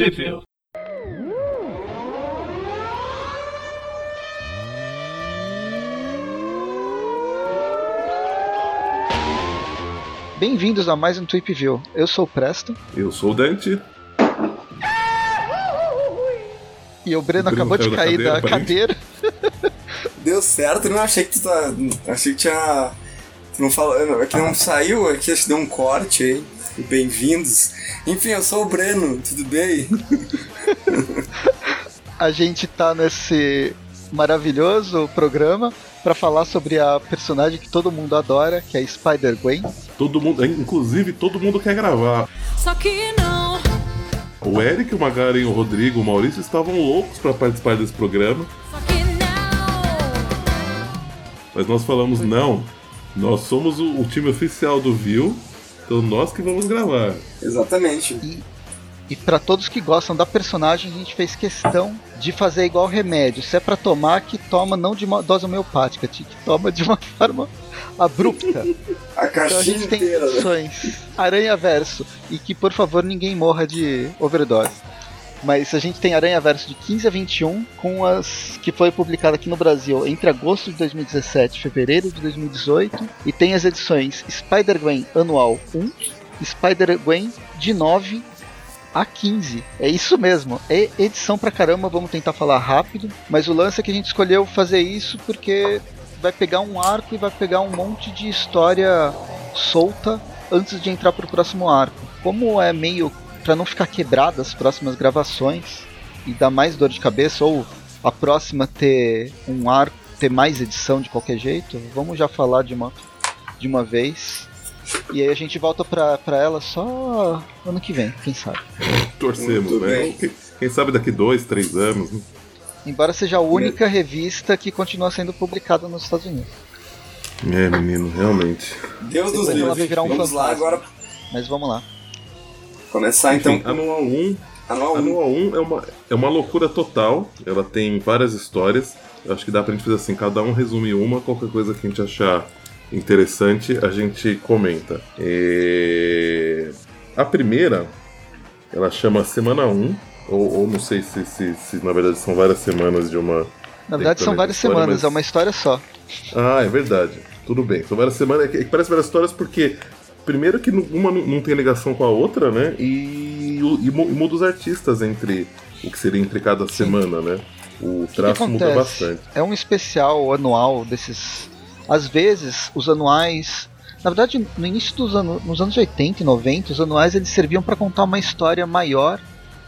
Tweepville. Bem-vindos a mais um Tweepville. Eu sou o Presto. Eu sou o Dante. E o Breno, o Breno acabou de cair da cadeira. cadeira. Deu certo, não achei que tu tá. Achei que tinha. Tu não falou. É que não saiu aqui, acho que deu um corte aí. Bem-vindos. Enfim, eu sou o Breno, tudo bem? a gente tá nesse maravilhoso programa para falar sobre a personagem que todo mundo adora, que é Spider-Gwen. Todo mundo, inclusive todo mundo quer gravar. Só que não. O Eric, o Magaren, o Rodrigo, o Maurício estavam loucos para participar desse programa. Só que não. Mas nós falamos não. Nós somos o, o time oficial do Viu, então nós que vamos gravar. Exatamente. E e para todos que gostam da personagem, a gente fez questão de fazer igual remédio. Se é para tomar, que toma não de uma dose homeopática, que toma de uma forma abrupta. a caixinha então a gente tem inteira, né? opções. Aranha Verso. E que por favor ninguém morra de overdose. Mas a gente tem Aranha Verso de 15 a 21, com as que foi publicada aqui no Brasil entre agosto de 2017 e fevereiro de 2018. E tem as edições Spider-Gwen Anual 1, Spider-Gwen de 9 a 15. É isso mesmo. É edição pra caramba, vamos tentar falar rápido. Mas o lance é que a gente escolheu fazer isso porque vai pegar um arco e vai pegar um monte de história solta antes de entrar pro próximo arco. Como é meio para não ficar quebrada as próximas gravações e dar mais dor de cabeça ou a próxima ter um arco, ter mais edição de qualquer jeito, vamos já falar de uma de uma vez e aí a gente volta pra, pra ela só ano que vem, quem sabe. Torcemos, Muito né? Quem, quem, sabe daqui dois, três anos. Né? Embora seja a única revista que continua sendo publicada nos Estados Unidos. É, menino, realmente. Deus dos livros. Um vamos lá agora. Mas vamos lá. Começar então. Enfim, anual 1. Anual 1, anual 1 é, uma, é uma loucura total. Ela tem várias histórias. Eu acho que dá pra gente fazer assim, cada um resume uma, qualquer coisa que a gente achar interessante, a gente comenta. E... A primeira, ela chama Semana 1, ou, ou não sei se, se, se, na verdade são várias semanas de uma. Na verdade são várias história, semanas, mas... é uma história só. Ah, é verdade. Tudo bem. São várias semanas. É que parece várias histórias porque, primeiro, que uma não tem ligação com a outra, né? E, e, e muda os artistas entre o que seria entre cada Sim. semana, né? O traço muda bastante. É um especial anual desses às vezes, os anuais. Na verdade, no início dos anos, nos anos 80 e 90, os anuais eles serviam para contar uma história maior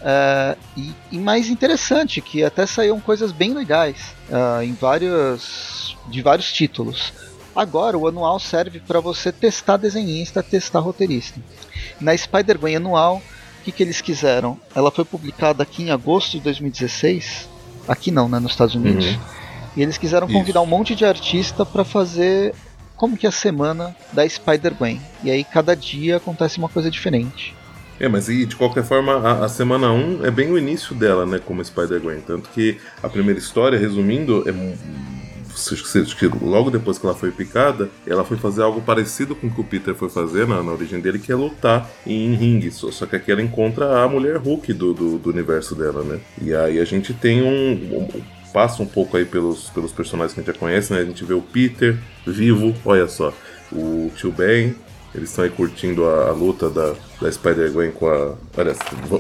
uh, e, e, mais interessante, que até saíam coisas bem legais uh, em vários, de vários títulos. Agora, o anual serve para você testar desenhista, testar roteirista. Na Spider-Gwen anual, o que, que eles quiseram? Ela foi publicada aqui em agosto de 2016. Aqui não, né, nos Estados Unidos. Uhum. E eles quiseram convidar Isso. um monte de artista para fazer como que é a semana da Spider-Gwen. E aí cada dia acontece uma coisa diferente. É, mas e de qualquer forma, a, a semana 1 é bem o início dela, né, como Spider-Gwen. Tanto que a primeira história, resumindo, é que logo depois que ela foi picada, ela foi fazer algo parecido com o que o Peter foi fazer na, na origem dele, que é lutar em ringue. Só, só, que aqui ela encontra a mulher Hulk do, do, do, universo dela, né? E aí a gente tem um, um passa um pouco aí pelos, pelos personagens que a gente já conhece, né? A gente vê o Peter vivo, olha só, o tio Ben, eles estão aí curtindo a, a, luta da, da Spider-Gwen com a. Olha,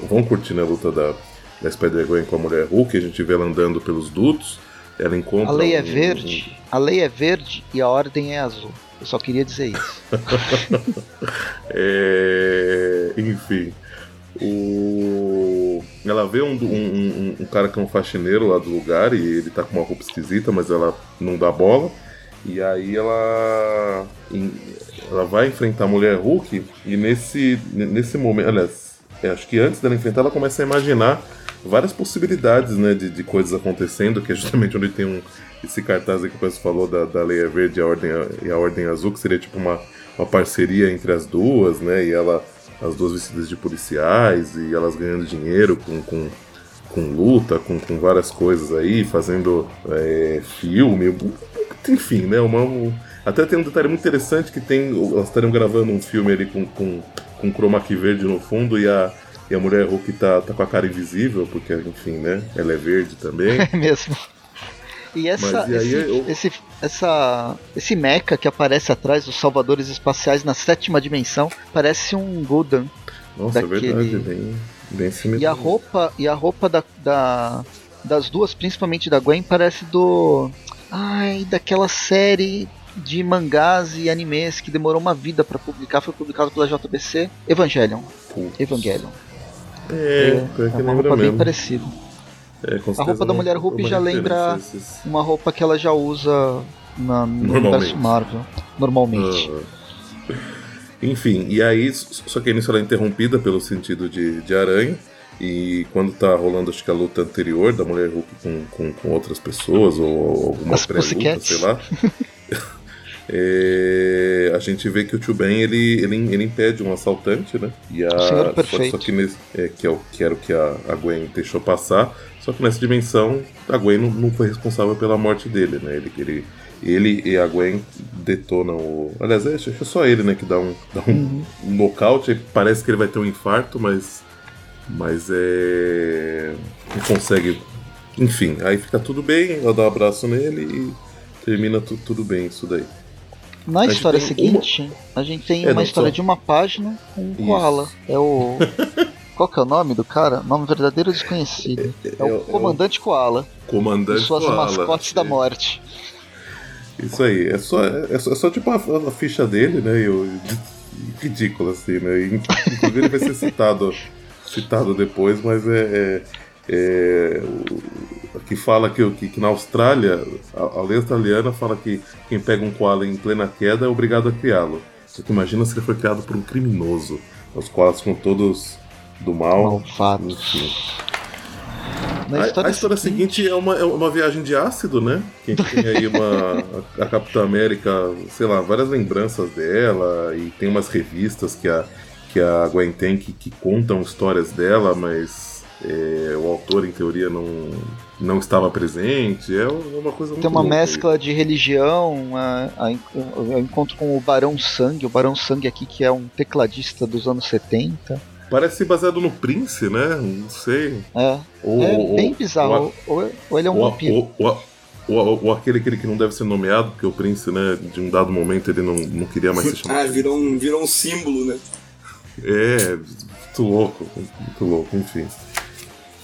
vão curtindo a luta da, da Spider-Gwen com a mulher Hulk, a gente vê ela andando pelos dutos, ela encontra. A lei é verde, um... a lei é verde e a ordem é azul. Eu só queria dizer isso. é... Enfim. O... Ela vê um, um, um, cara que é um faxineiro lá do lugar e ele tá com uma roupa esquisita, mas ela não dá bola. E aí ela, ela vai enfrentar a mulher Hulk e nesse, nesse momento, aliás, é, acho que antes dela enfrentar, ela começa a imaginar várias possibilidades né, de, de coisas acontecendo, que é justamente onde tem um, esse cartaz aí que o pessoal falou da, da Leia Verde e a, Ordem, e a Ordem Azul, que seria tipo uma, uma parceria entre as duas, né? E ela as duas vestidas de policiais e elas ganhando dinheiro com, com, com luta, com, com várias coisas aí, fazendo é, filme, enfim, né? Uma, um, até tem um detalhe muito interessante que tem. Elas estariam gravando um filme ali com, com, com chroma key verde no fundo e a, e a mulher Hulk tá, tá com a cara invisível, porque, enfim, né? Ela é verde também. É mesmo. E essa, e esse, eu- esse, essa, esse mecha que aparece atrás dos salvadores espaciais na sétima dimensão parece um Gundam. Nossa, Daquele- é verdade, bem, bem similar. E a roupa, e a roupa da, da- das duas, principalmente da Gwen, parece do. Ai, daquela série de mangás e animes que demorou uma vida pra publicar, foi publicado pela JBC. Evangelion. Putz. Evangelion. É, pior é que uma roupa bem mesmo. parecida. É, com A roupa da uma- mulher Hulk uma já lembra- esses- Uma roupa que ela já usa na, no Normalmente. universo Marvel. Normalmente. Ah. Enfim, e aí, só que início ela é interrompida pelo sentido de, de aranha. E quando tá rolando, acho que a luta anterior da Mulher Hulk com, com, com outras pessoas, ou alguma pré-luta, sei lá. é, gente vê que o Tio Ben ele, ele, ele impede um assaltante, né? E a, O Senhor só- Perfeito. Só, que, nesse, é, que, é o, que a, a Gwen deixou passar. Só que nessa dimensão, a Gwen não, não foi responsável pela morte dele, né? Ele, ele, ele e a Gwen detonam o. Aliás, é, acho que é só ele, né, que dá um, dá um, um nocaute. Parece que ele vai ter um infarto, mas. Mas é. Não consegue. Enfim, aí fica tudo bem, ela dá um abraço nele e termina tu, tudo bem isso daí. Na história seguinte, a gente tem É, uma história de uma página com um koala. É o. Qual que é o nome do cara? Nome verdadeiro desconhecido. É, é o o- Comandante Koala. E Comandante suas Koala. mascotes da É. morte. Isso aí, é só, é só, é só tipo a, a ficha dele, né? E o, ridículo, assim, né? E, Inclusive ele vai ser citado, citado depois, mas é. é, é que fala que, que, que na Austrália, a, a lei australiana fala que quem pega um koala em plena queda é obrigado a criá-lo. Só que imagina se ele foi criado por um criminoso. Os koalas ficam todos do mal. Malvado. Enfim. A, a história seguinte é uma, é uma viagem de ácido, né? Que tem aí uma. A, a Capitã América, sei lá, várias lembranças dela, e tem umas revistas que a, que a Gwen tem que, que contam histórias dela, mas é, o autor, em teoria, não, não estava presente. É uma coisa muito Tem uma louca aí. mescla de religião, a, a, eu encontro com o Barão Sangue, o Barão Sangue aqui que é um tecladista dos anos 70. Parece baseado no Prince, né? Não sei. É, Ou, é ou- bem bizarro. Ou, ou ele é um ou, vampiro. ou, ou, ou- ou aquele, aquele que não deve ser nomeado, porque o Prince, né, de um dado momento ele não, não queria mais ser chamado. Ah, virou um, virou um símbolo, né? É, muito louco, muito louco, enfim.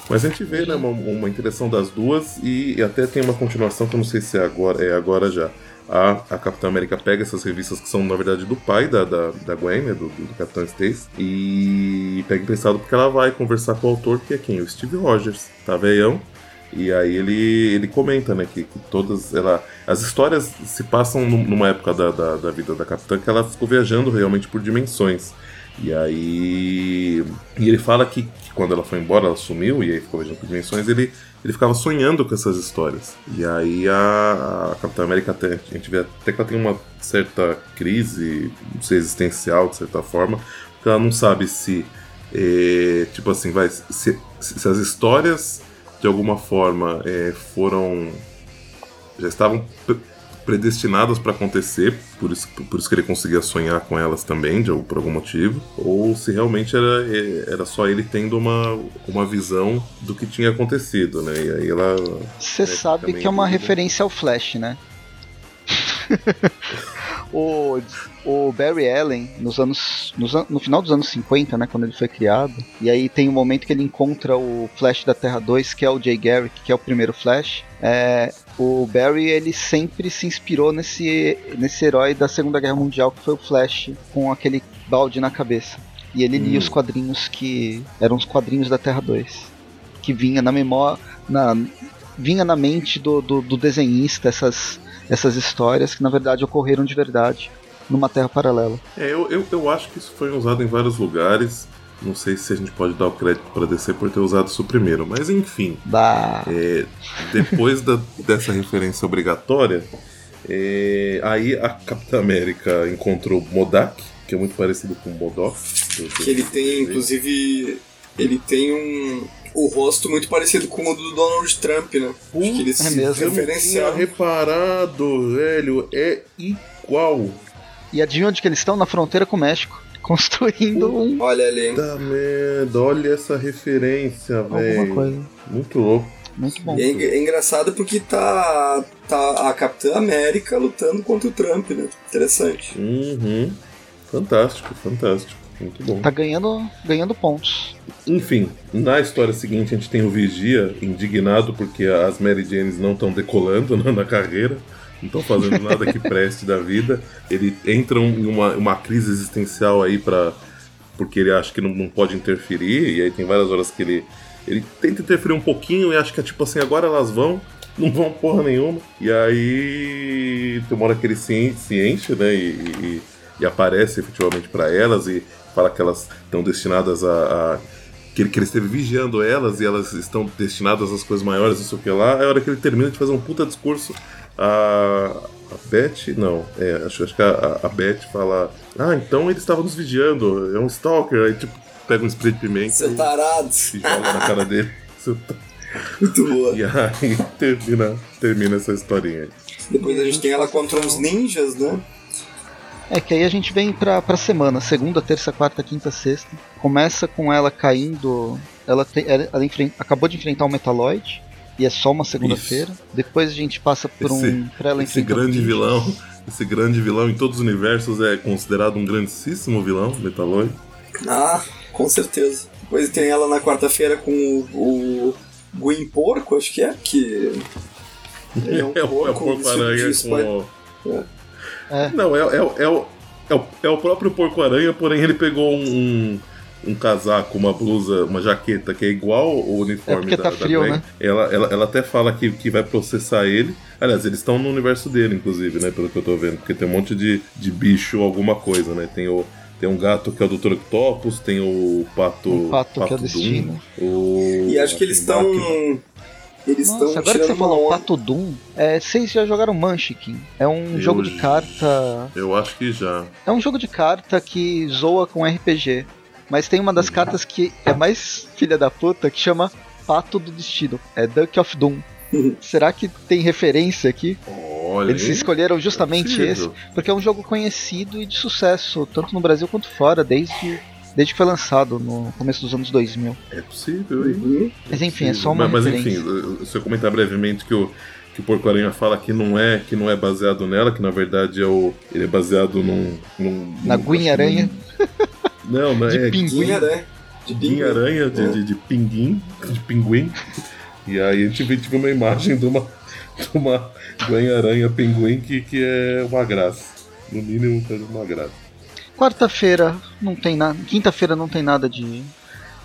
Mas a gente vê, né, uma, uma interação das duas e até tem uma continuação que eu não sei se é agora, é agora já. A, a Capitã América pega essas revistas que são, na verdade, do pai da, da, da Gwen, né, do, do Capitão Stacy, e pega emprestado porque ela vai conversar com o autor, que é quem? O Steve Rogers, tá veião. E aí ele, ele comenta, né, que, que todas ela, as histórias se passam num- numa época da, da, da vida da Capitã que ela ficou viajando realmente por dimensões. E aí. E ele fala que, que quando ela foi embora, ela sumiu e aí ficou viajando por dimensões, ele, ele ficava sonhando com essas histórias. E aí a, a Capitã América até, a gente vê até que ela tem uma certa crise, não sei, existencial, de certa forma, porque ela não sabe se. eh, tipo assim, vai. Se, se as histórias de alguma forma eh, foram. já estavam predestinadas para acontecer, por isso, por isso que ele conseguia sonhar com elas também, de, por algum motivo, ou se realmente era, eh, era só ele tendo uma, uma visão do que tinha acontecido, né? E aí ela. Você É, sabe que é uma referência ao Flash, né? o, o Barry Allen, nos anos, nos no final dos anos 50, né, quando ele foi criado, e aí tem um momento que ele encontra o Flash da Terra 2, que é o Jay Garrick, que é o primeiro Flash. É, o Barry ele sempre se inspirou nesse, nesse herói da Segunda Guerra Mundial, que foi o Flash, com aquele balde na cabeça. E ele lia Hum. os quadrinhos que eram os quadrinhos da Terra 2, que vinha na memória, na, vinha na mente do, do, do desenhista essas, essas histórias que na verdade ocorreram de verdade numa Terra paralela. É, eu, eu, eu acho que isso foi usado em vários lugares. Não sei se a gente pode dar o crédito para DC por ter usado isso primeiro, mas enfim. Da... É, depois da- dessa referência obrigatória, é, aí a Capitã América encontrou Modak, que é muito parecido com Modok. Que ele tem, inclusive, ele tem um o rosto muito parecido com o do Donald Trump, né? Acho que eles É se mesmo. Referenciaram. reparado, velho, é igual. E adivinha onde que eles estão? Na fronteira com o México. construindo um. Olha ali. Puta merda, olha essa referência, Alguma velho. coisa. Muito louco. Muito bom. E é, é engraçado porque tá, tá a Capitã América lutando contra o Trump, né? Interessante. Uhum. Fantástico, fantástico. Muito bom. Tá ganhando, ganhando pontos. Enfim, na história seguinte a gente tem o Vigia indignado porque as Mary Janes não estão decolando na carreira, não estão fazendo nada que preste da vida. Ele entra em uma, uma crise existencial aí para porque ele acha que não, não pode interferir, e aí tem várias horas que ele, ele tenta interferir um pouquinho e acha que é tipo assim, agora elas vão, não vão porra nenhuma. E aí tem uma hora que ele se, en- se enche, né, e, e- e aparece efetivamente para elas e fala que elas estão destinadas a, a- que ele, que ele esteve vigiando elas e elas estão destinadas às coisas maiores, não sei o que lá. É a hora que ele termina de fazer um puta discurso. A, a Beth, não, é, acho, acho que a, a Beth fala: Ah, então ele estava nos vigiando, é um stalker. Aí, tipo, pega um spray de pimenta Seu tarado. e joga na cara dele. Seu tá- Muito boa. E aí termina, termina essa historinha aí. Depois a gente tem ela contra uns ninjas, né? É que aí a gente vem pra, pra semana, segunda, terça, quarta, quinta, sexta. Começa com ela caindo. Ela, te- ela, ela acabou de enfrentar o Metaloid. E é só uma segunda-feira. Depois a gente passa por um. Esse- pra ela Esse grande vilão, esse grande vilão em todos os universos é considerado um grandíssimo vilão, Metaloid. Ah, com certeza. Depois tem ela na quarta-feira com o, o Gwyn Porco, acho que é, que. É um É o, é o porco porco-aranha com o... É. Não, é, é, o- é, o, é, o, é o próprio porco-aranha, porém ele pegou um, um, um casaco, uma blusa, uma jaqueta que é igual o uniforme É porque da, tá da frio, Gwen. né? Ela, ela, ela até fala que, que vai processar ele. Aliás, eles estão no universo dele, inclusive, né? Pelo que eu tô vendo. Porque tem um monte de, de bicho, alguma coisa, né? Tem o... Tem um gato que é o Dr. Octopus, tem o pato. O pato que é o Doom, destino. o- E acho que eles estão. Eles estão agora que você falou onda. Pato Doom, é, vocês já jogaram Munchkin? É um Eu jogo de carta. Eu acho que já. É um jogo de carta que zoa com RPG. Mas tem uma das cartas que é mais filha da puta que chama Pato do Destino. É Duck of Doom. Será que tem referência aqui? Olha. Eles escolheram justamente esse, porque é um jogo conhecido e de sucesso, tanto no Brasil quanto fora, desde, desde que foi lançado no começo dos anos 2000. É possível, hein? Uhum. Mas enfim, é só uma mas, mas enfim, se eu comentar brevemente que o, que o Porco Aranha fala que não é que não é baseado nela, que na verdade é o ele é baseado num, num Na num- Guinha Aranha. Não, não De é pinguim. Né? De Guinha Aranha de, É. de, de pinguim, de pinguim. E aí a gente vê tipo, uma imagem de uma de uma Guinha Aranha pinguim que, que é uma graça. No mínimo uma graça. Quarta-feira não tem nada. Quinta-feira não tem nada de.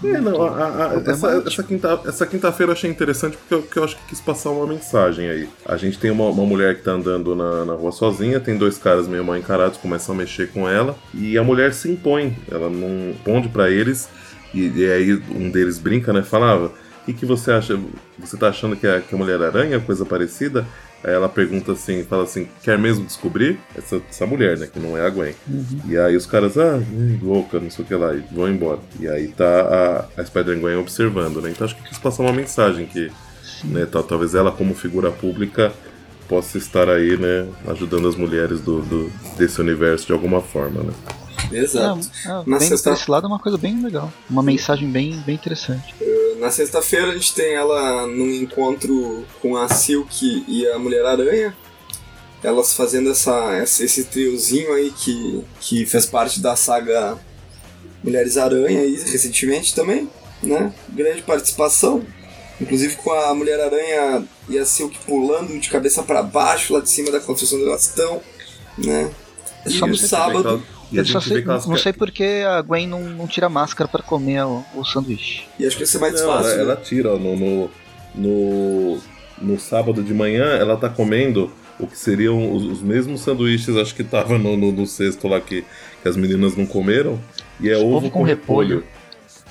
É, não, a- a- a- essa, essa, quinta, essa quinta-feira eu achei interessante porque eu, que eu acho que quis passar uma mensagem aí. A gente tem uma, uma mulher que tá andando na, na rua sozinha, tem dois caras meio mal encarados, começam a mexer com ela, e a mulher se impõe. Ela não responde pra eles, e, e aí um deles brinca, né? Falava, o que, que você acha? Você tá achando que é, que é Mulher-Aranha, coisa parecida? Aí ela pergunta assim, fala assim, quer mesmo descobrir? Essa, essa mulher, né? Que não é a Gwen. E aí os caras, ah, hum, louca, não sei o que lá, e vão embora. E aí tá a, a Spider-Gwen observando, né? Então acho que quis passar uma mensagem que, né, tal, talvez ela como figura pública possa estar aí, né, ajudando as mulheres do, do- desse universo de alguma forma, né? Exato. É, é, Na vendo sexta- por esse lado é uma coisa bem legal. Uma mensagem bem, bem interessante. Na sexta-feira a gente tem ela num encontro com a Silk e a Mulher-Aranha. Elas fazendo essa, esse triozinho aí que, que fez parte da saga Mulheres-Aranha aí recentemente também, né? Grande participação. Inclusive com a Mulher-Aranha e a Silk pulando de cabeça para baixo lá de cima da construção do bastão, né? Eu E no sábado, E Eu só sei, vê que elas não sei porque a Gwen não, não tira a máscara pra comer o, o sanduíche. e acho que vai ser mais Não, fácil. ela, né? ela tira ó, no, no, no, no sábado de manhã, ela tá comendo o que seriam os, os mesmos sanduíches, acho que tava no, no, no cesto lá que, que as meninas não comeram. E é ovo, Ovo com, com repolho. repolho.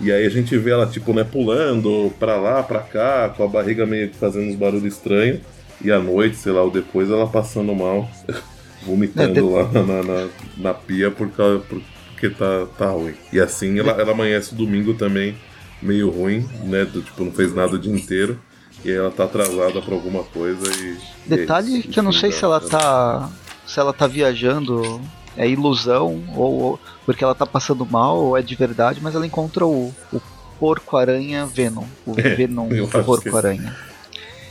E aí a gente vê ela, tipo, né, pulando pra lá, pra cá, com a barriga meio que fazendo uns barulhos estranhos. E à noite, sei lá, ou depois ela passando mal, vomitando É, lá na, na, na pia por causa, por- porque tá, tá ruim. E assim ela, ela amanhece o domingo também meio ruim, né? Do, tipo, não fez nada o dia inteiro. E ela tá atrasada pra alguma coisa e. e Detalhe isso. que eu não sei né, se ela tá. se ela tá viajando é ilusão, ou, ou, porque ela tá passando mal, ou é de verdade, mas ela encontra o, o porco-aranha Venom. O É, Venom que porco-aranha.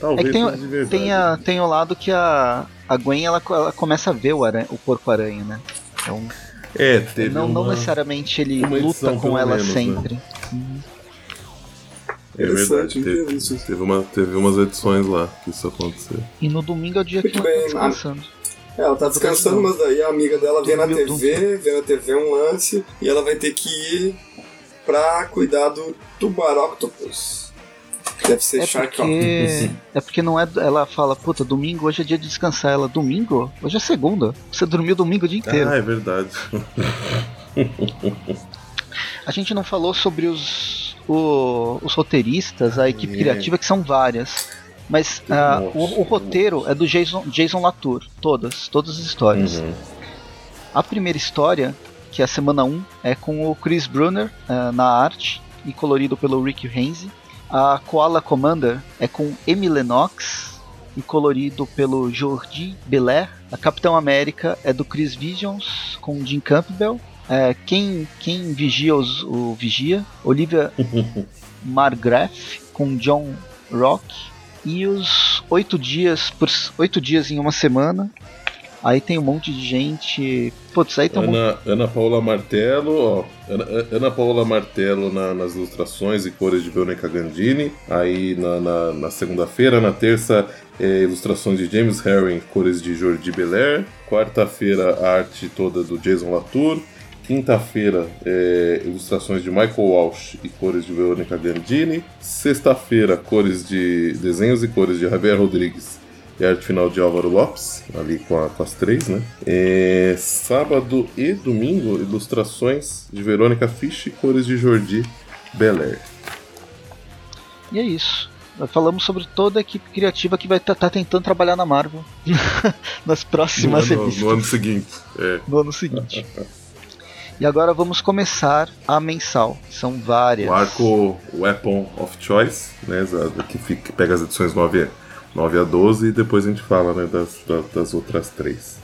Talvez É que tem, verdade. tem, a, tem o lado que a, a Gwen ela, ela começa a ver o, aranha, o porco-aranha, né? Então, É, teve não, não uma- necessariamente ele luta com ela menos, né? sempre. É verdade, Interessante, não tinha teve, teve, uma, teve umas edições lá que isso aconteceu. E no domingo é o dia que Muito ela tá bem, descansando. É, ela tá descansando, mas daí a amiga dela vê na TV, vê na TV um lance, e ela vai ter que ir pra cuidar do Tubaroctopus. Deve ser É Shark porque, é porque não é. Ela fala, puta, domingo hoje é dia de descansar. Ela, domingo? Hoje é segunda. Você dormiu domingo o dia inteiro. Ah, é verdade. A gente não falou sobre os, o- os roteiristas, a equipe É. criativa, que são várias. Mas Nossa. o, o roteiro é do Jason, Jason Latour, todas, todas as histórias. Uhum. A primeira história, que é a semana 1, é com o Chris Brunner ah, na arte e colorido pelo Rick Renzi. A Koala Commander é com Amy Lennox e colorido pelo Jordi Belair. A Capitão América é do Chris Visions com Jim Campbell. É, quem, quem vigia os, o Vigia? Olivia Margraf com John Rock. E os oito dias por oito dias em uma semana. Aí tem um monte de gente. Putz, aí tem um monte Ana, Ana Paula Martelo, ó. Ana, Ana Paula Martelo na- nas ilustrações e cores de Veronica Gandini. Aí na, na- na segunda-feira, na terça, é, ilustrações de James Herring, cores de Jordi Belair. Quarta-feira, a arte toda do Jason Latour. Quinta-feira, é, ilustrações de Michael Walsh e cores de Veronica Gandini. Sexta-feira, cores de desenhos e cores de Javier Rodrigues e arte final de Álvaro Lopes, ali com, a- com as três, né? É, sábado e domingo, ilustrações de Verônica Fisch e cores de Jordi Belair. E é isso. Nós Falamos sobre toda a equipe criativa que vai estar tentando trabalhar na Marvel nas No próximas ano, revistas no ano seguinte. É. no ano seguinte. E agora vamos começar a mensal. São várias. O arco Weapon of Choice, né? Que, fica, que pega as edições 9, a- 9 a 12 e depois a gente fala né, das, da- das outras três.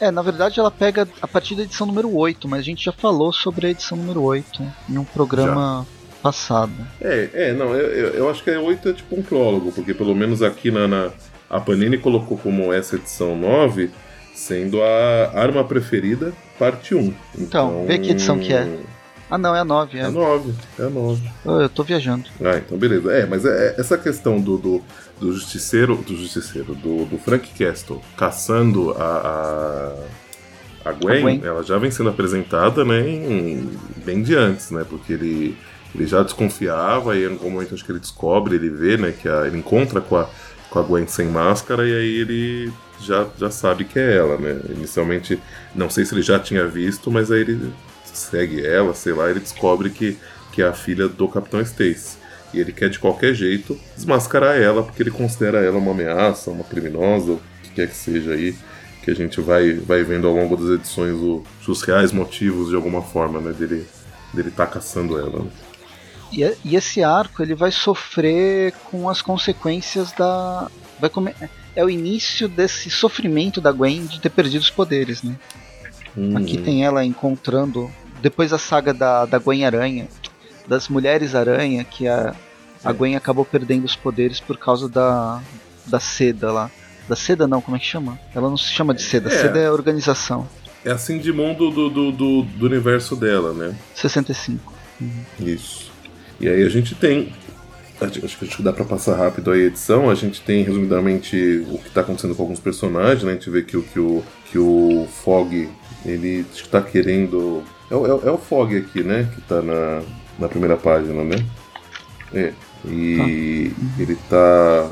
É, na verdade ela pega a partir da edição número 8, mas a gente já falou sobre a edição número 8 em um programa passado. É, é, não, eu, eu, acho que a 8 é tipo um prólogo, porque pelo menos aqui na, na- a Panini colocou como essa edição 9 sendo a arma preferida, parte 1. Então, vê que edição que é. Ah não, é a 9, É é. a 9, é a 9. Oh, eu tô viajando. Ah, então beleza. É, mas é, é- essa questão do, do, do justiceiro, do justiceiro, do, do Frank Castle caçando a, a, a, Gwen, A Gwen. ela já vem sendo apresentada, né, em- bem de antes, né, porque ele, ele já desconfiava e em algum momento acho que ele descobre, ele vê, né, que a- ele encontra com a, com a Gwen sem máscara e aí ele já, já sabe que é ela, né. Inicialmente, não sei se ele já tinha visto, mas aí ele segue ela, sei lá, ele descobre que, que é a filha do Capitão Stacy. E ele quer de qualquer jeito desmascarar ela, porque ele considera ela uma ameaça, uma criminosa, o que quer que seja aí, que a gente vai, vai vendo ao longo das edições o- os reais motivos de alguma forma, né, dele dele tá caçando ela. né. E, e esse arco ele vai sofrer com as consequências da. Vai come... É o início desse sofrimento da Gwen de ter perdido os poderes, né? Aqui Uhum. tem ela encontrando. Depois da saga da, da Gwen Aranha, das Mulheres Aranha, que a, a Gwen acabou perdendo os poderes por causa da, da seda lá. Da seda não, como é que chama? Ela não se chama de seda, É. seda é a organização. É assim de mundo do, do, do, do universo dela, né? 65. Isso. E aí a gente tem. Acho que acho que dá pra passar rápido aí a edição. A gente tem resumidamente o que tá acontecendo com alguns personagens, né? A gente vê que, o- que, o, que o Fog, ele acho que tá querendo. É, o- é, é o Fog aqui, né? Que tá na, na primeira página, né? É. E ele tá.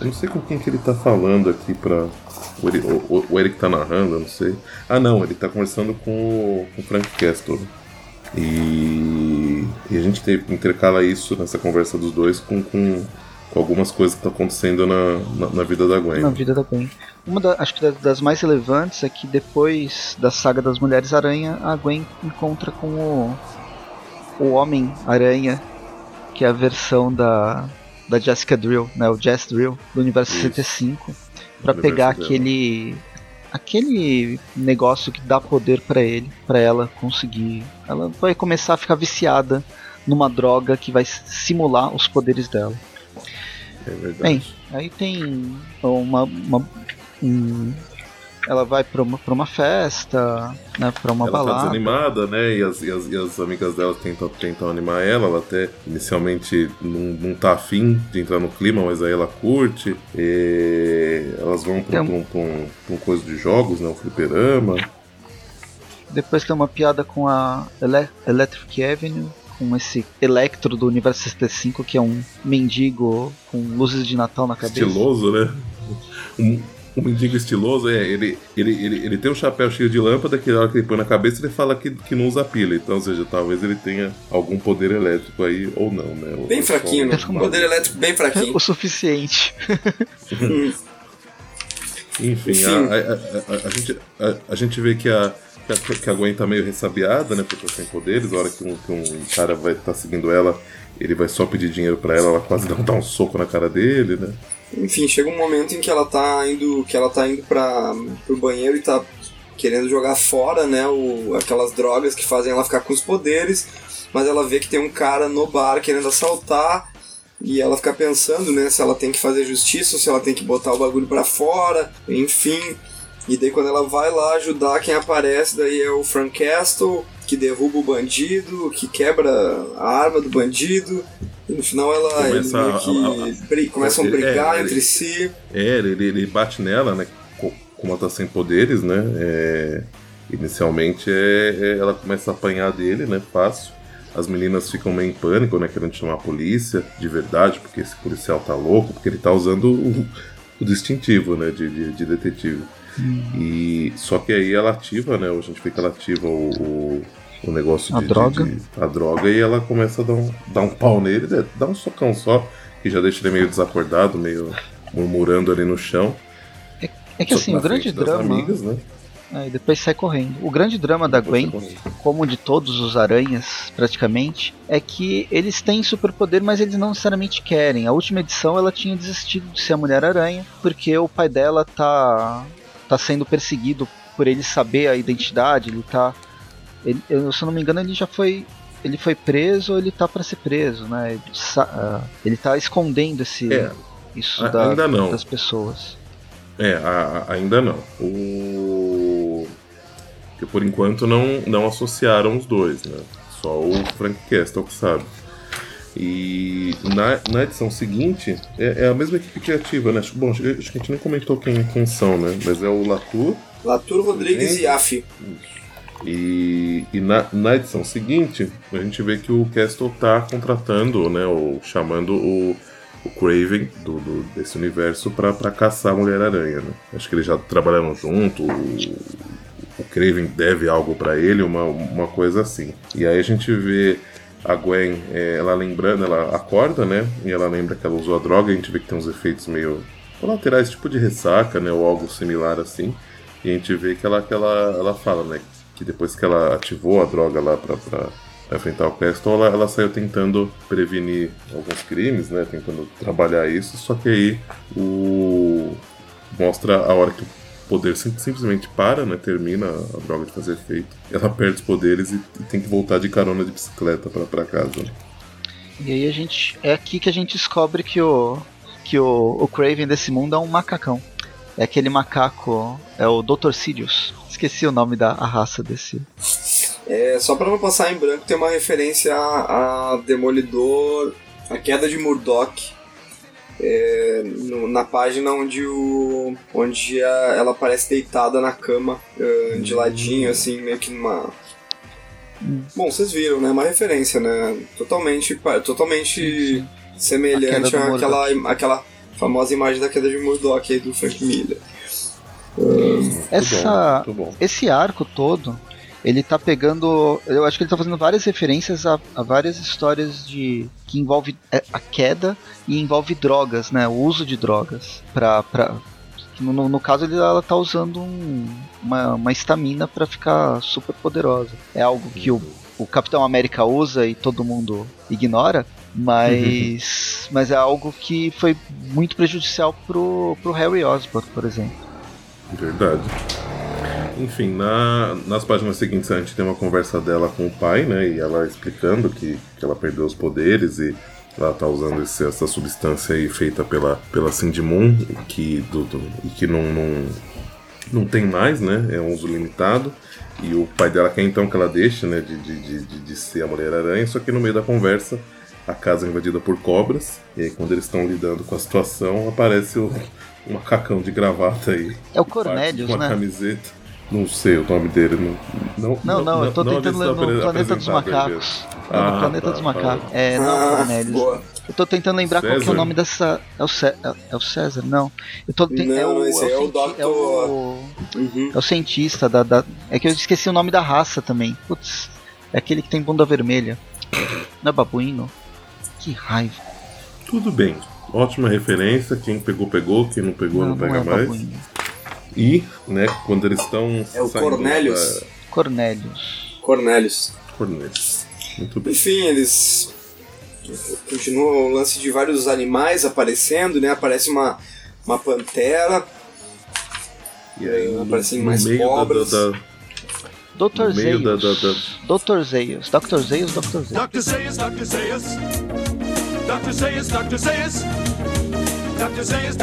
Eu não sei com quem que ele tá falando aqui pra. O Eric, o, o- Eric tá narrando, eu não sei. Ah não, ele tá conversando com o, com o Frank Castle. E, e a gente teve, intercala isso nessa conversa dos dois com, com, com algumas coisas que estão acontecendo na, na, na vida da Gwen. Na vida da Gwen. Uma da, acho que da- das mais relevantes é que depois da saga das Mulheres Aranha, a Gwen encontra com o, o Homem Aranha, que é a versão da, da Jessica Drill, né, o Jess Drill, do universo Isso. 65, para pegar dela. aquele aquele negócio que dá poder para ele, para ela conseguir. Ela vai começar a ficar viciada numa droga que vai simular os poderes dela. É verdade. Bem, aí tem uma, uma um, ela vai pra uma, pra uma festa, né, pra uma ela tá balada. desanimada, né? E as, e as, e as amigas dela tentam, tentam animar ela. Ela até inicialmente não, não tá afim de entrar no clima, mas aí ela curte. Elas vão pra um, pra um, pra um coisa de jogos, né? Um fliperama. Depois tem uma piada com a Ele Electric Avenue, com esse Electro do Universo 65, que é um mendigo com luzes de Natal na cabeça. Estiloso, né? Um, um mendigo estiloso, é, ele, ele, ele, ele tem um chapéu cheio de lâmpada que na hora que ele põe na cabeça ele fala que, que não usa pilha. Então, ou seja, talvez ele tenha algum poder elétrico aí ou não, né? Ou- Bem fraquinho, um- né? Como- Poder elétrico bem fraquinho. O suficiente. Enfim, Enfim. A, a- a- a gente, a, a gente vê que a, que que a Gwen tá meio ressabiada, né? Porque tá sem poderes. A hora que um, que um cara vai estar seguindo ela, ele vai só pedir dinheiro pra ela, ela quase dá um, soco na cara dele, né? Enfim, chega um momento em que ela tá indo, que ela tá indo para pro banheiro e tá querendo jogar fora, né, o, aquelas drogas que fazem ela ficar com os poderes, mas ela vê que tem um cara no bar querendo assaltar e ela fica pensando, né, se ela tem que fazer justiça se ela tem que botar o bagulho pra fora, enfim. E daí quando ela vai lá ajudar, quem aparece daí é o Frank Castle, que derruba o bandido, que quebra a arma do bandido. E no final ela Começa ele meio a- a- a- começam a É, brigar é, entre si. É, ele, ele bate nela, né? co- Como ela tá sem poderes, né? é, inicialmente é, é- ela começa a apanhar dele, né? Fácil. As meninas ficam meio em pânico, né? Querendo chamar a polícia, de verdade, porque esse policial tá louco, porque ele tá usando o, o distintivo, né? De, de, de detetive. E só que aí ela ativa, né? A gente vê que ela ativa o, o, o negócio A de, de- droga. de- a droga e ela começa a dar um, dar um pau nele, né, dá um socão só, que já deixa ele meio desacordado, meio murmurando ali no chão. É que assim, o grande drama. Amigas, né? É, e depois sai correndo. O grande drama da Gwen, como de todos os aranhas, praticamente, é que eles têm superpoder, mas eles não necessariamente querem. A última edição ela tinha desistido de ser a Mulher-Aranha, porque o pai dela tá, tá sendo perseguido por ele saber a identidade, ele tá. Ele, eu, se eu não me engano, ele já foi. Ele foi preso ou ele tá para ser preso, né? Ele, sa- ah, ele tá escondendo esse, É, isso a- da- das pessoas. É, a- a- ainda não. O... Porque por enquanto não, não associaram os dois, né? Só o Frank Castle que sabe. E na, na edição seguinte, é, é a mesma equipe criativa, né? Bom, acho que a gente nem comentou quem, quem são, né? Mas é o Latour Latour Rodrigues e Afi. E, e na, na edição seguinte, a gente vê que o Castle tá contratando, né, ou chamando o, o Craven do, do- desse universo pra pra caçar a Mulher-Aranha, né? Acho que eles já trabalharam junto, o, Craven deve algo pra ele, uma, uma coisa assim. E aí a gente vê a Gwen, é, ela lembrando, ela acorda, né, e ela lembra que ela usou a droga, a gente vê que tem uns efeitos meio colaterais, tipo de ressaca, né, ou algo similar assim. E a gente vê que ela, que ela, ela fala, né? Que depois que ela ativou a droga lá pra, pra, enfrentar o Castle, ela, ela saiu tentando prevenir alguns crimes, né? Tentando trabalhar isso, só que aí o. mostra a hora que poder sim- simplesmente para, né? Termina a droga de fazer efeito. Ela perde os poderes e, e tem que voltar de carona de bicicleta pra, pra casa. E aí a gente. É aqui que a gente descobre que o. que o, o Craven desse mundo é um macacão. É aquele macaco. É o Dr. Sidious. Esqueci o nome da a raça desse. É, só pra não passar em branco, tem uma referência a, a Demolidor, a queda de Murdoch. É, no- na página onde o onde a- ela aparece deitada na cama é, de ladinho assim meio que numa bom vocês viram né uma referência né totalmente totalmente A semelhante àquela aquela famosa imagem da queda de Murdoch aí do Frank Miller Muito Essa- bom, muito bom. Esse arco todo. Ele tá pegando. Eu acho que ele tá fazendo várias referências a, a várias histórias de. que envolve é, a queda e envolve drogas, né? O uso de drogas. Pra. pra no, no- caso, ele, ela tá usando um- uma uma estamina pra ficar super poderosa. É algo que o, o Capitão América usa e todo mundo ignora. Mas, mas é algo que foi muito prejudicial pro, pro Harry Osborn, por exemplo. Verdade. Enfim, na, nas páginas seguintes a gente tem uma conversa dela com o pai, né? E ela explicando que, que ela perdeu os poderes e ela tá usando esse, essa substância aí feita pela, pela Cindy Moon que, do, do, e que não, não, não tem mais, né? É um uso limitado. E o pai dela quer então que ela deixe, né, de, de, de, de ser a Mulher-Aranha, só que no meio da conversa a casa é invadida por cobras, e aí quando eles estão lidando com a situação, aparece o, um macacão de gravata aí. É o Cornelius, a né? camiseta. Não sei o nome dele. Não, não, Não, não, eu tô tentando ler no Planeta dos Macacos. Não, no Ah, Planeta tá, dos tá. Macacos. É, não, Ah, Cornelius. boa. Eu tô tentando lembrar qual que é o César? nome dessa. É o, Cé... é- é o César? Não. Eu tô te- Não, é o, não, esse é o cienti- Dr. é o- Uhum. é o cientista da, da- É que eu esqueci o nome da raça também. Putz, é aquele que tem bunda vermelha. Não é babuíno? Que raiva. Tudo bem. Ótima referência. Quem pegou, pegou. Quem não pegou, não, não, pega é mais. E, né, quando eles estão. É o Cornelius. da- Cornelius. Cornelius. Cornelius. Muito bem. Enfim, eles continuam o lance de vários animais aparecendo, né? Aparece uma, uma pantera, E aí, no, Aparecem no mais meio da, da, cobras. da, Dr. no meio da, Zeus. da, da, Dr. Zeus. Dr. Zeus, Dr. Zeus. Dr. Zayas, Dr.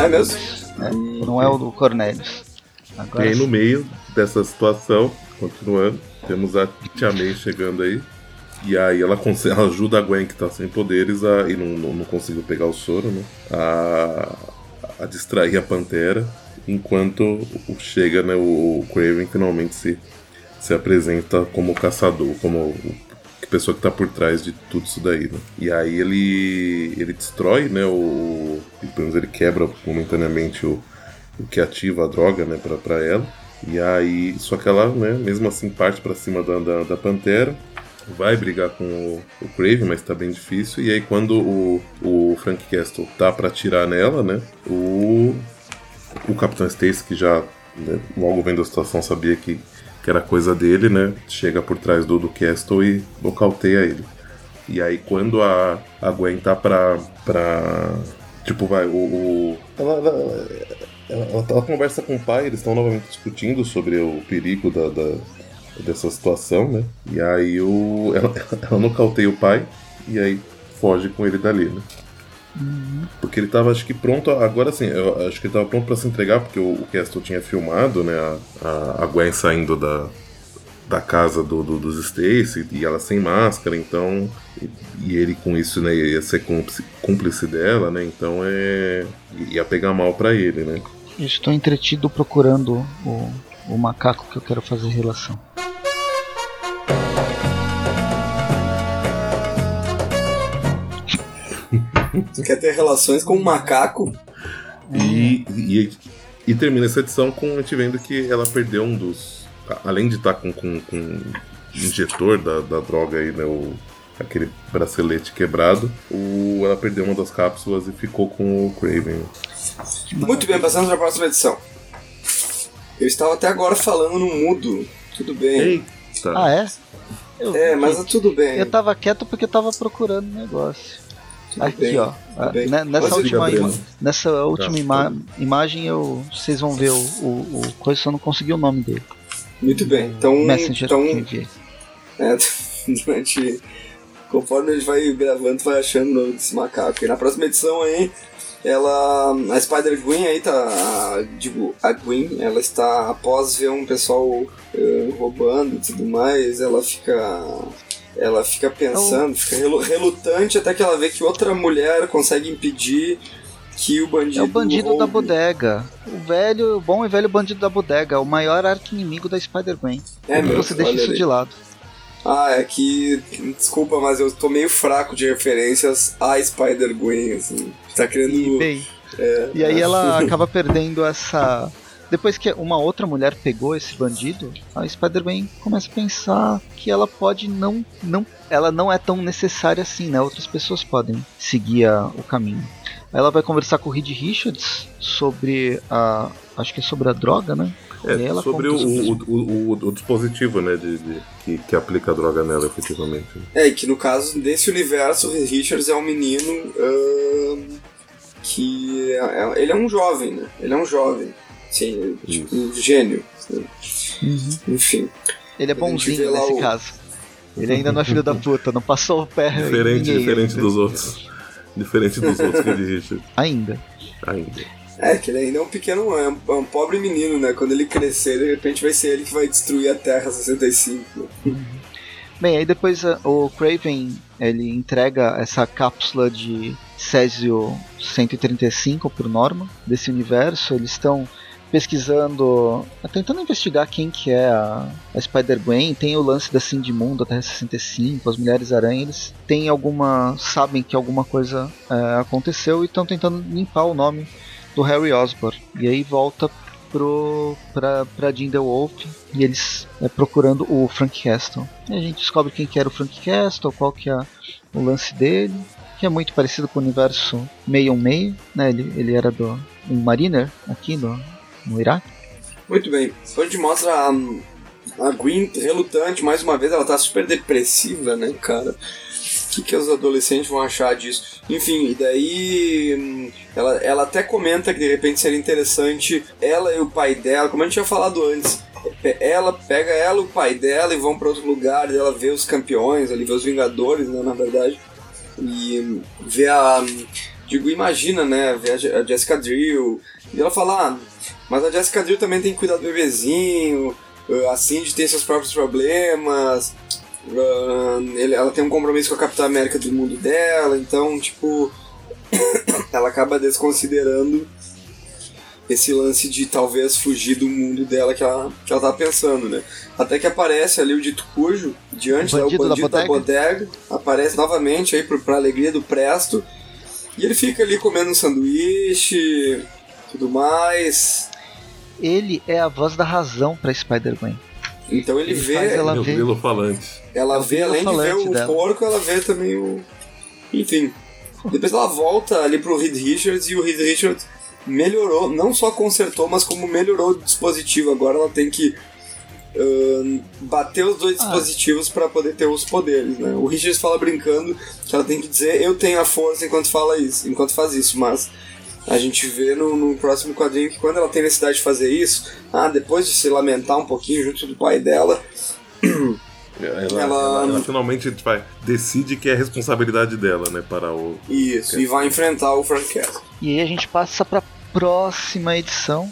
é mesmo? né? Não é o do Cornelius. E Agora aí no meio dessa situação, continuando, temos a Tia May chegando aí. E aí ela, ela ajuda a Gwen que tá sem poderes a, e não, não, não conseguiu pegar o soro, né? A, a distrair a Pantera. Enquanto chega, né, o, o Craven finalmente se, se apresenta como caçador, como a pessoa que tá por trás de tudo isso daí, né? E aí ele ele destrói, né, o pelo menos ele quebra momentaneamente o, o que ativa a droga, né, pra, pra ela. E aí, só que ela, né, mesmo assim parte pra cima da, da, da Pantera, vai brigar com o, o Craven, mas tá bem difícil. E aí quando o, o Frank Castle tá pra atirar nela, né, o, o Capitão Stacy, que já né, logo vendo a situação sabia que, que era coisa dele, né, chega por trás do, do Castle e nocauteia ele. E aí quando a, a Gwen tá pra, pra. Tipo, vai, o. o- ela, ela, ela- ela- conversa com o pai, eles estão novamente discutindo sobre o perigo da, da- dessa situação, né? E aí o, ela, ela nocauteia o pai e aí foge com ele dali, né? Porque ele tava, acho que pronto, agora sim, eu acho que ele tava pronto pra se entregar, porque o, o Castle tinha filmado, né, a, a, Gwen saindo da, da casa do, do- dos Stacy e ela sem máscara, então. E, e ele com isso, né, ia ser cúmplice, cúmplice dela, né, então é. ia pegar mal pra ele, né. Estou entretido procurando o, o macaco que eu quero fazer relação. Tu quer ter relações com um macaco? E, e, e termina essa edição com a gente vendo que ela perdeu um dos. a- Além de estar com, com, com o injetor da, da droga aí, né? O, aquele bracelete quebrado, o, ela perdeu uma das cápsulas e ficou com o Craven. Muito bem, passando para a próxima edição. Eu estava até agora falando no mudo. Tudo bem. Eita! Ah, é? Eu, É, mas tudo bem. eu tava quieto porque eu tava procurando um negócio. Aqui, bem, ó. né, Nessa Pode última, ima- nessa última Tá, ima- tá. imagem eu, vocês vão ver o, o, o coisa, só não consegui o nome dele. Muito bem. Então, Messenger então que é, durante. Conforme a gente vai gravando, vai achando o nome desse macaco. E na próxima edição aí, ela. A Spider Gwen aí tá. a- digo, a Gwen, ela está após ver um pessoal eh, roubando e tudo mais, ela fica. Ela fica pensando, fica relu- relutante até que ela vê que outra mulher consegue impedir que o bandido. É o bandido da bodega. O velho, o bom e velho bandido da bodega. O maior arqui-inimigo da Spider-Man. É mesmo, você deixa isso ali. de lado. Ah, é que. Desculpa, mas eu tô meio fraco de referências a Spider-Gwen, assim. Tá E, querendo. bem, é, e aí ela acaba perdendo essa. Depois que uma outra mulher pegou esse bandido, a Spider-Man começa a pensar que ela pode não, não. Ela não é tão necessária assim, né? Outras pessoas podem seguir a- o caminho. Aí ela vai conversar com o Reed Richards sobre a. Acho que é sobre a droga, né? É, E ela sobre o, o, o, o- dispositivo, né, de, de- que, que aplica a droga nela, efetivamente. É, e que no caso desse universo, o Reed Richards é um menino. que. é- é- ele é um jovem, né? Ele é um jovem. Sim, tipo, gênio. Uhum. Enfim. Ele é bonzinho nesse o... caso. Ele ainda não é filho da puta, não passou o pé. Diferente, diferente dos outros. Diferente dos outros que ele Richard. Ainda. Ainda. É, que ele ainda é um pequeno, é um, é um, pobre menino, né? Quando ele crescer, de repente vai ser ele que vai destruir a Terra 65. Uhum. Bem, aí depois o Craven ele entrega essa cápsula de Césio 135 pro Norma desse universo. Eles estão pesquisando, tentando investigar quem que é a, a Spider-Gwen, tem o lance da Cindy Moon, da Terra 65, as Mulheres-Aranha, eles têm alguma, sabem que alguma coisa é, aconteceu e estão tentando limpar o nome do Harry Osborn. E aí volta pro, pra, pra Jean the Wolf e eles é, procurando o Frank Castle. E a gente descobre quem que era o Frank Castle, qual que é o lance dele, que é muito parecido com o universo 616, né? Ele, ele era do um Mariner aqui no, no Iraque. Muito bem. Gente mostra a, a Gwen relutante, mais uma vez, ela tá super depressiva, né, cara? O que, que os adolescentes vão achar disso? Enfim, e daí hum, ela, ela até comenta que de repente seria interessante ela e o pai dela, como a gente tinha falado antes, ela pega ela o pai dela e vão para outro lugar, ela vê os campeões ali, vê os Vingadores, né, na verdade, e hum, vê a. Hum, digo, imagina, né? Vê a Jessica Drill, e ela fala, ah, mas a Jessica Drill também tem que cuidar do bebezinho, a Cindy tem seus próprios problemas, eh, ela tem um compromisso com a Capitã América do mundo dela, então, tipo, ela acaba desconsiderando esse lance de talvez fugir do mundo dela que ela, que ela tá pensando, né? Até que aparece ali o dito cujo, diante, o bandido, né, o bandido da, da bodega. aparece novamente aí pra, pra alegria do Presto, e ele fica ali comendo um sanduíche, tudo mais ele é a voz da razão pra Spider-Man. Então ele, ele vê. Ela vê grilo falante. Ela é vê, além de ver o dela. porco, ela vê também o. Enfim. Depois ela volta ali pro Reed Richards e o Reed Richards melhorou, não só consertou, mas como melhorou o dispositivo. Agora ela tem que uh, bater os dois ah. dispositivos para poder ter os poderes, né? O Richards fala brincando que ela tem que dizer eu tenho a força enquanto fala isso, enquanto faz isso, mas a gente vê no, no, próximo quadrinho que quando ela tem necessidade de fazer isso, ah, depois de se lamentar um pouquinho junto do pai dela. Ela, ela, ela, ela, finalmente vai, decide que é responsabilidade dela, né? Para o. Isso, e vai enfrentar o Frank Castle. E aí a gente passa para próxima edição.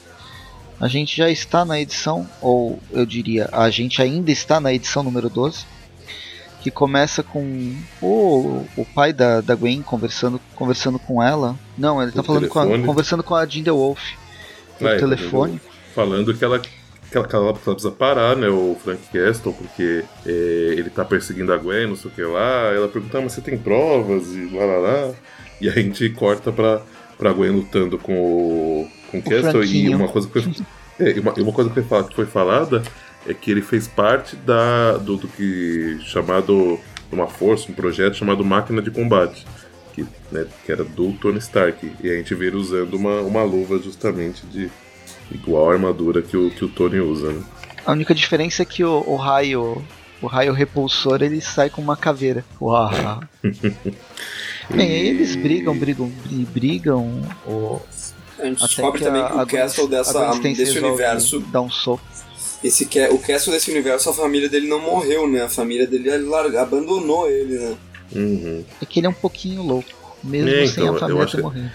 A gente já está na edição, ou eu diria, a gente ainda está na edição número 12 que começa com o, o pai da, da Gwen conversando, conversando com ela. Não, ele está falando com a, conversando com a the Wolf ah, telefone. Falando que ela, que ela, que ela, precisa parar, né, o Frank Castle, porque é, ele está perseguindo a Gwen, não sei o que lá. Ela pergunta, ah, mas você tem provas? E lá, lá, lá. E a gente corta pra, pra Gwen lutando com o, com o, o Castle. E uma coisa que foi, é, uma, uma coisa que foi, que foi falada é que ele fez parte da, do, do que chamado uma força, um projeto chamado Máquina de Combate, que, né, que era do Tony Stark. E a gente vê ele usando uma, uma luva justamente de igual a armadura que o, que o Tony usa. Né? A única diferença é que o, o raio o raio repulsor ele sai com uma caveira. Uau. Bem, aí eles brigam, brigam, brigam. O... A gente descobre também que o Castle dessa, desse universo dá um soco esse o Castle desse universo, a família dele não morreu, né? A família dele larga, abandonou ele, né? Uhum. É que ele é um pouquinho louco, mesmo é, sem então, a família ter morrido.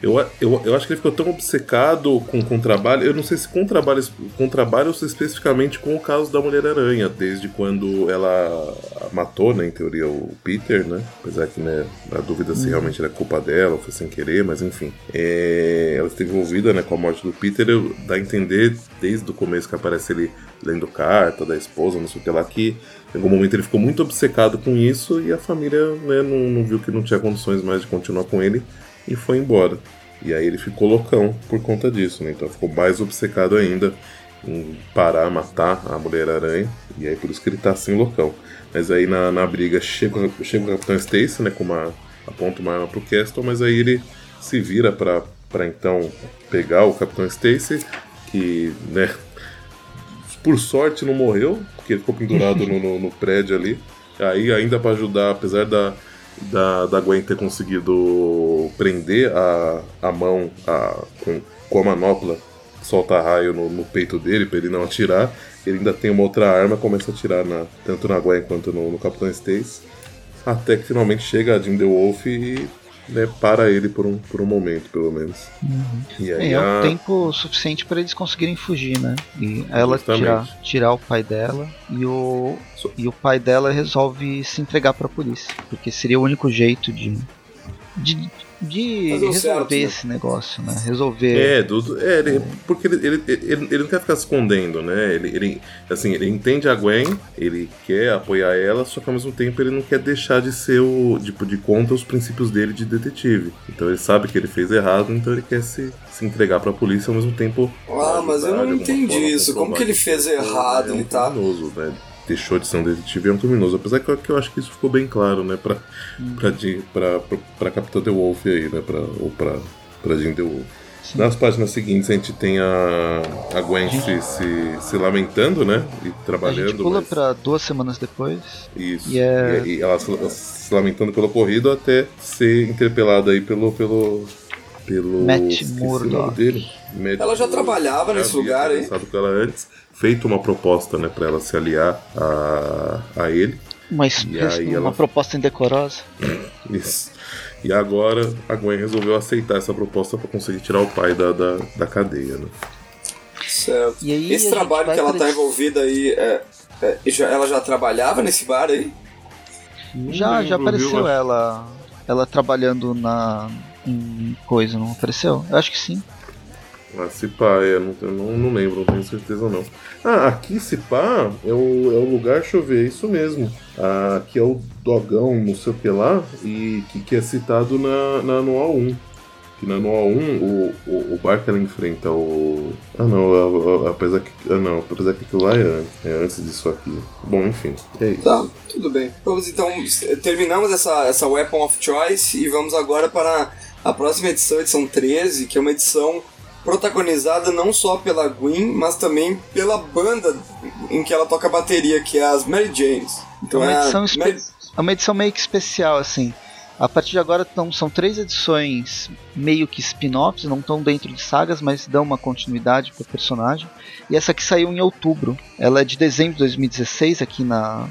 Eu, eu, eu acho que ele ficou tão obcecado com, com o trabalho. Eu não sei se com trabalho, com trabalho ou se especificamente com o caso da Mulher-Aranha, desde quando ela matou, né, em teoria, o Peter, né? Apesar que, né, a dúvida se hum. realmente era culpa dela ou foi sem querer, mas enfim. É, ela esteve envolvida né, com a morte do Peter, eu, dá a entender desde o começo que aparece ele lendo carta da esposa, não sei o que lá, que em algum momento ele ficou muito obcecado com isso e a família né, não, não viu que não tinha condições mais de continuar com ele e foi embora. E aí ele ficou loucão por conta disso, né? Então ficou mais obcecado ainda em parar, matar a Mulher-Aranha. E aí por isso que ele tá assim loucão. Mas aí na, na briga chega, chega o Capitão Stacy, né? Com uma. aponta uma arma pro Castle, mas aí ele se vira para para então pegar o Capitão Stacy, que, né, por sorte não morreu, porque ele ficou pendurado no, no, no prédio ali. Aí ainda para ajudar, apesar da, da, da Gwen ter conseguido prender a, a mão a, com, com a manopla solta raio no, no peito dele pra ele não atirar. Ele ainda tem uma outra arma, começa a atirar na, tanto na Gwen quanto no, no Capitão Stacy. Até que finalmente chega a Jim The Wolf e né, para ele por um, por um momento, pelo menos. E aí É, é um a- tempo suficiente para eles conseguirem fugir, né? E ela Justamente. tirar, tirar o pai dela e o, So- e o pai dela resolve se entregar pra polícia. Porque seria o único jeito de. de, de resolver certo, né? esse negócio, né? Resolver. É, do, é ele, porque ele, ele, ele, ele não quer ficar se escondendo, né? Ele, ele, assim, ele entende a Gwen, ele quer apoiar ela, só que ao mesmo tempo ele não quer deixar de ser o. Tipo, de conta os princípios dele de detetive. Então ele sabe que ele fez errado, então ele quer se, se entregar pra polícia ao mesmo tempo. Ah, mas eu não entendi forma, isso. Como que ele fez errado? é um Ele tá. criminoso, né? Deixou de ser um detetive e é um criminoso. Apesar que eu, que eu acho que isso ficou bem claro, né? Pra, pra, Jean- pra, pra, pra Capitã The Wolf aí, né? Pra, ou pra, pra Jean The Wolf. Sim. Nas páginas seguintes a gente tem a, a Gwen se, se, se lamentando, né? E A trabalhando. gente pula mas- pra duas semanas depois. Isso. e é- E, e ela se, se lamentando pelo ocorrido até ser interpelada aí pelo. pelo pelo Matt Murdock. nome dele. Matt Ela já trabalhava nesse lugar aí? conversado com ela antes, feito uma proposta, né, para ela se aliar a, a ele. Uma, E aí uma ela- proposta indecorosa. Isso. E agora a Gwen resolveu aceitar essa proposta para conseguir tirar o pai da, da, da cadeia, né? Certo. E aí Esse trabalho que ela tá esse- envolvida aí, é, é, já- ela já trabalhava nesse bar aí? Já, já lembro, viu? apareceu ela. Ela trabalhando na. em coisa, não apareceu? Eu acho que sim. Ah, se pá, é, não, eu não, não lembro, não tenho certeza não. Ah, aqui se pá é o, é o lugar, deixa eu ver, é isso mesmo. Ah, aqui é o dogão, não sei o que lá, e que, que é citado na, na anual 1. Que na anual 1, o, o, o bar que ela enfrenta, o. Ah não, a- a- apesar que. Ah não, apesar que aquilo lá é é antes disso aqui. Bom, enfim, é isso. Tá, tudo bem. Vamos então, terminamos essa, essa Weapon of Choice e vamos agora para a próxima edição, edição 13, que é uma edição protagonizada não só pela Gwen, mas também pela banda em que ela toca bateria, que é as Mary Janes. Então uma é edição Mary- É uma edição meio que especial, assim. A partir de agora tão, são três edições meio que spin-offs, não estão dentro de sagas, mas dão uma continuidade pro personagem. E essa aqui saiu em outubro. Ela é de dezembro de 2016 aqui na,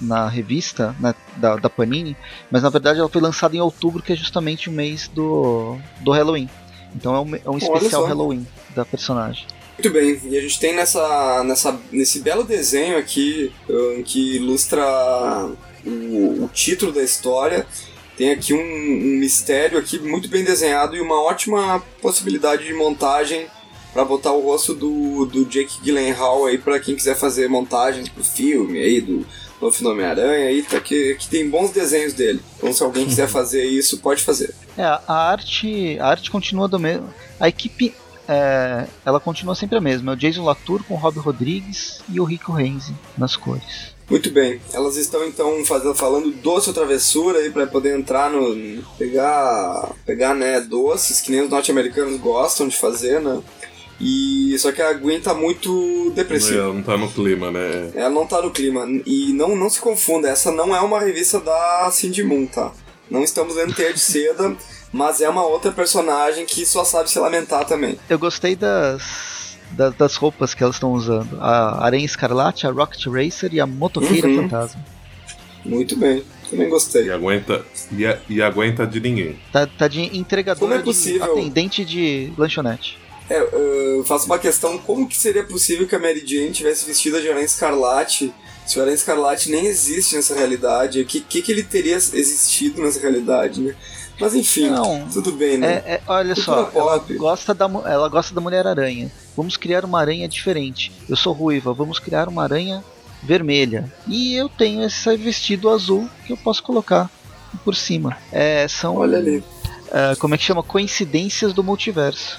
na revista né, da, da Panini, mas na verdade ela foi lançada em outubro, que é justamente o mês do, do Halloween. Então é um, é um especial só. Halloween da personagem. Muito bem, e a gente tem nessa, nessa, nesse belo desenho aqui, eh, que ilustra o, o título da história, tem aqui um, um mistério aqui muito bem desenhado e uma ótima possibilidade de montagem para botar o rosto do, do Jake Gyllenhaal aí para quem quiser fazer montagens pro filme aí do novo Homem-Aranha aí, tá que, que tem bons desenhos dele. Então se alguém quiser fazer isso, pode fazer. É, a arte, a arte continua do mesmo. A equipe, é, ela continua sempre a mesma. É o Jason Latour com o Rob Rodrigues e o Rico Renzi nas cores. Muito bem, elas estão então fazendo, falando doce ou travessura aí para poder entrar no. pegar. pegar né, doces, que nem os norte-americanos gostam de fazer, né? E. Só que a Gwen tá muito depressiva. Ela não tá no clima, né? Ela não tá no clima. E não, não se confunda, essa não é uma revista da Cindy Moon, tá? Não estamos lendo Teia de Seda, mas é uma outra personagem que só sabe se lamentar também. Eu gostei das, das, das roupas que elas estão usando. A Aranha Escarlate, a Rocket Racer e a Motoqueira Uhum. Fantasma. Muito bem, também E gostei. aguenta, e, a- e aguenta de ninguém. Tá, tá de entregadora Como é de possível? atendente de lanchonete. É, eu faço uma questão, como que seria possível que a Mary Jane tivesse vestida de Aranha Escarlate se o Aranha Escarlate nem existe nessa realidade? O que, que, que ele teria existido nessa realidade, né? Mas enfim, Não. tudo bem, né? É, é, olha Cultura só, ela gosta, da, ela gosta da Mulher Aranha. Vamos criar uma aranha diferente. Eu sou ruiva, vamos criar uma aranha vermelha. E eu tenho esse vestido azul que eu posso colocar por cima. É, são. Olha ali. é, como é que chama? Coincidências do multiverso.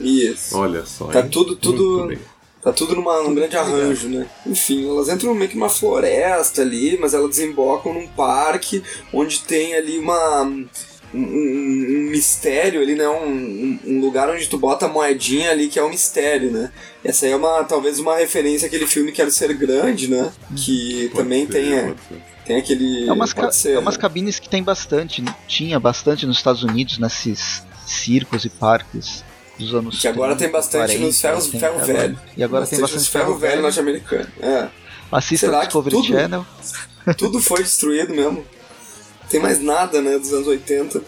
Isso. Olha só. Tá hein? tudo- tudo- Muito bem. Tá tudo numa, num grande arranjo, né? Enfim, elas entram meio que numa floresta ali, mas elas desembocam num parque onde tem ali uma. Um, um- um mistério ali, né? Um, um- um lugar onde tu bota a moedinha ali que é um mistério, né? Essa aí é uma, talvez uma referência àquele filme Quero Ser Grande, né? Que Pode também ser, tem, é, tem aquele. É umas, ca- ser, é umas né? cabines que tem bastante, tinha bastante nos Estados Unidos, nesses circos e parques dos anos Que agora 30, tem bastante 40, nos ferros, 80, ferro velho. E agora tem bastante nos ferro velho norte-americano. É. Assista Será Discovery tudo- Channel. Tudo foi destruído mesmo. Tem mais nada, né, dos anos 80.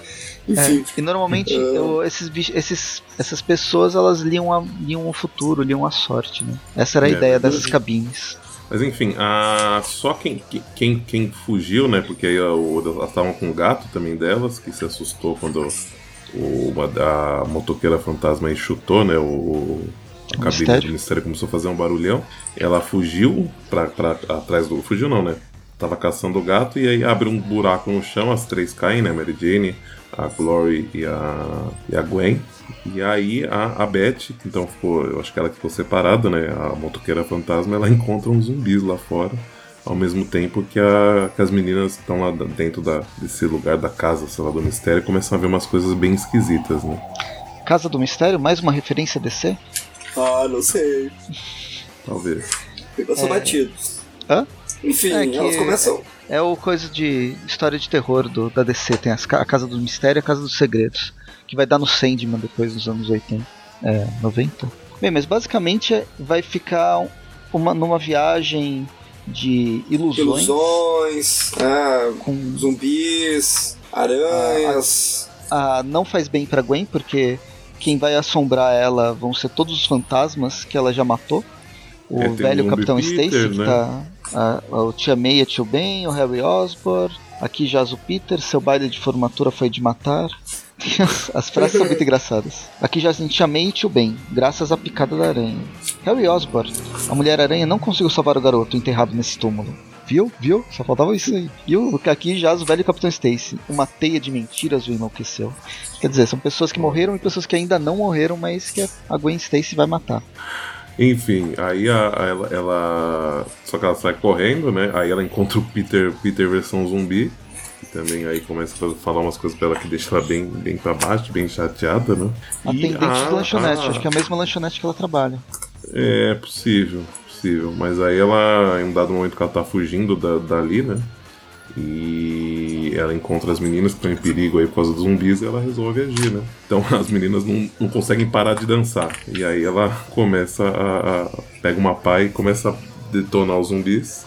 Enfim. É, e normalmente Ah. eu- esses, bichos- esses, essas pessoas elas liam, a, liam o futuro, liam a sorte, né? Essa era a É, ideia dessas cabines. Mas enfim, a... só quem, quem, quem fugiu, né? Porque aí elas estavam com o gato também delas, que se assustou quando uma, a motoqueira fantasma aí chutou, né? O, a O cabine mistério. do mistério começou a fazer um barulhão. Ela fugiu pra, pra atrás do. Fugiu não, né? Tava caçando o gato e aí abre um buraco no chão, as três caem, né? Mary Jane, a Glory e a, e a Gwen. E aí a, a Beth, que então ficou, eu acho que ela ficou separada, né? A motoqueira fantasma, ela encontra uns zumbis lá fora. Ao mesmo tempo que, a, que as meninas estão lá dentro da, desse lugar da casa, sei lá, do mistério, começam a ver umas coisas bem esquisitas, né? Casa do Mistério, mais uma referência a DC? Ah, não sei. Talvez. Passou É. batido. Hã? Enfim, É que- elas começam. É o coisa de história de terror do, da DC. Tem as a Casa do Mistério e a Casa dos Segredos. Que vai dar no Sandman depois nos anos 80. É, 90. Bem, mas basicamente é- vai ficar um- uma, numa viagem de ilusões. Ilusões, ah, Com, zumbis, aranhas. a, não faz bem pra Gwen, porque quem vai assombrar ela vão ser todos os fantasmas que ela já matou. O É, velho o Capitão Peter, Stacy, que né? tá. A, a- o Tia May e a Tio Ben, o Harry Osborn. Aqui jaz o Peter, seu baile de formatura foi de matar. As, as frases são muito engraçadas. Aqui jaz Tia May e Tio Ben, graças à picada da aranha. Harry Osborn, a Mulher-Aranha não conseguiu salvar o garoto enterrado nesse túmulo. Viu? Viu? Só faltava isso aí. E o aqui jaz o velho Capitão Stacy. Uma teia de mentiras o enlouqueceu. Quer dizer, são pessoas que morreram e pessoas que ainda não morreram, mas que a Gwen Stacy vai matar. Enfim, aí a, a- ela, ela- Só que ela sai correndo, né? Aí ela encontra o Peter, Peter versão zumbi. Também aí começa a falar umas coisas pra ela que deixa ela bem, bem pra baixo, bem chateada, né? Atendente a- de lanchonete, a- acho que é a mesma lanchonete que ela trabalha. É possível, possível. Mas aí ela, em um dado momento que ela tá fugindo da, dali, né? E ela encontra as meninas que estão em perigo aí por causa dos zumbis e ela resolve agir, né? Então as meninas não, não conseguem parar de dançar. E aí ela começa a. a- pega uma pá e começa a detonar os zumbis.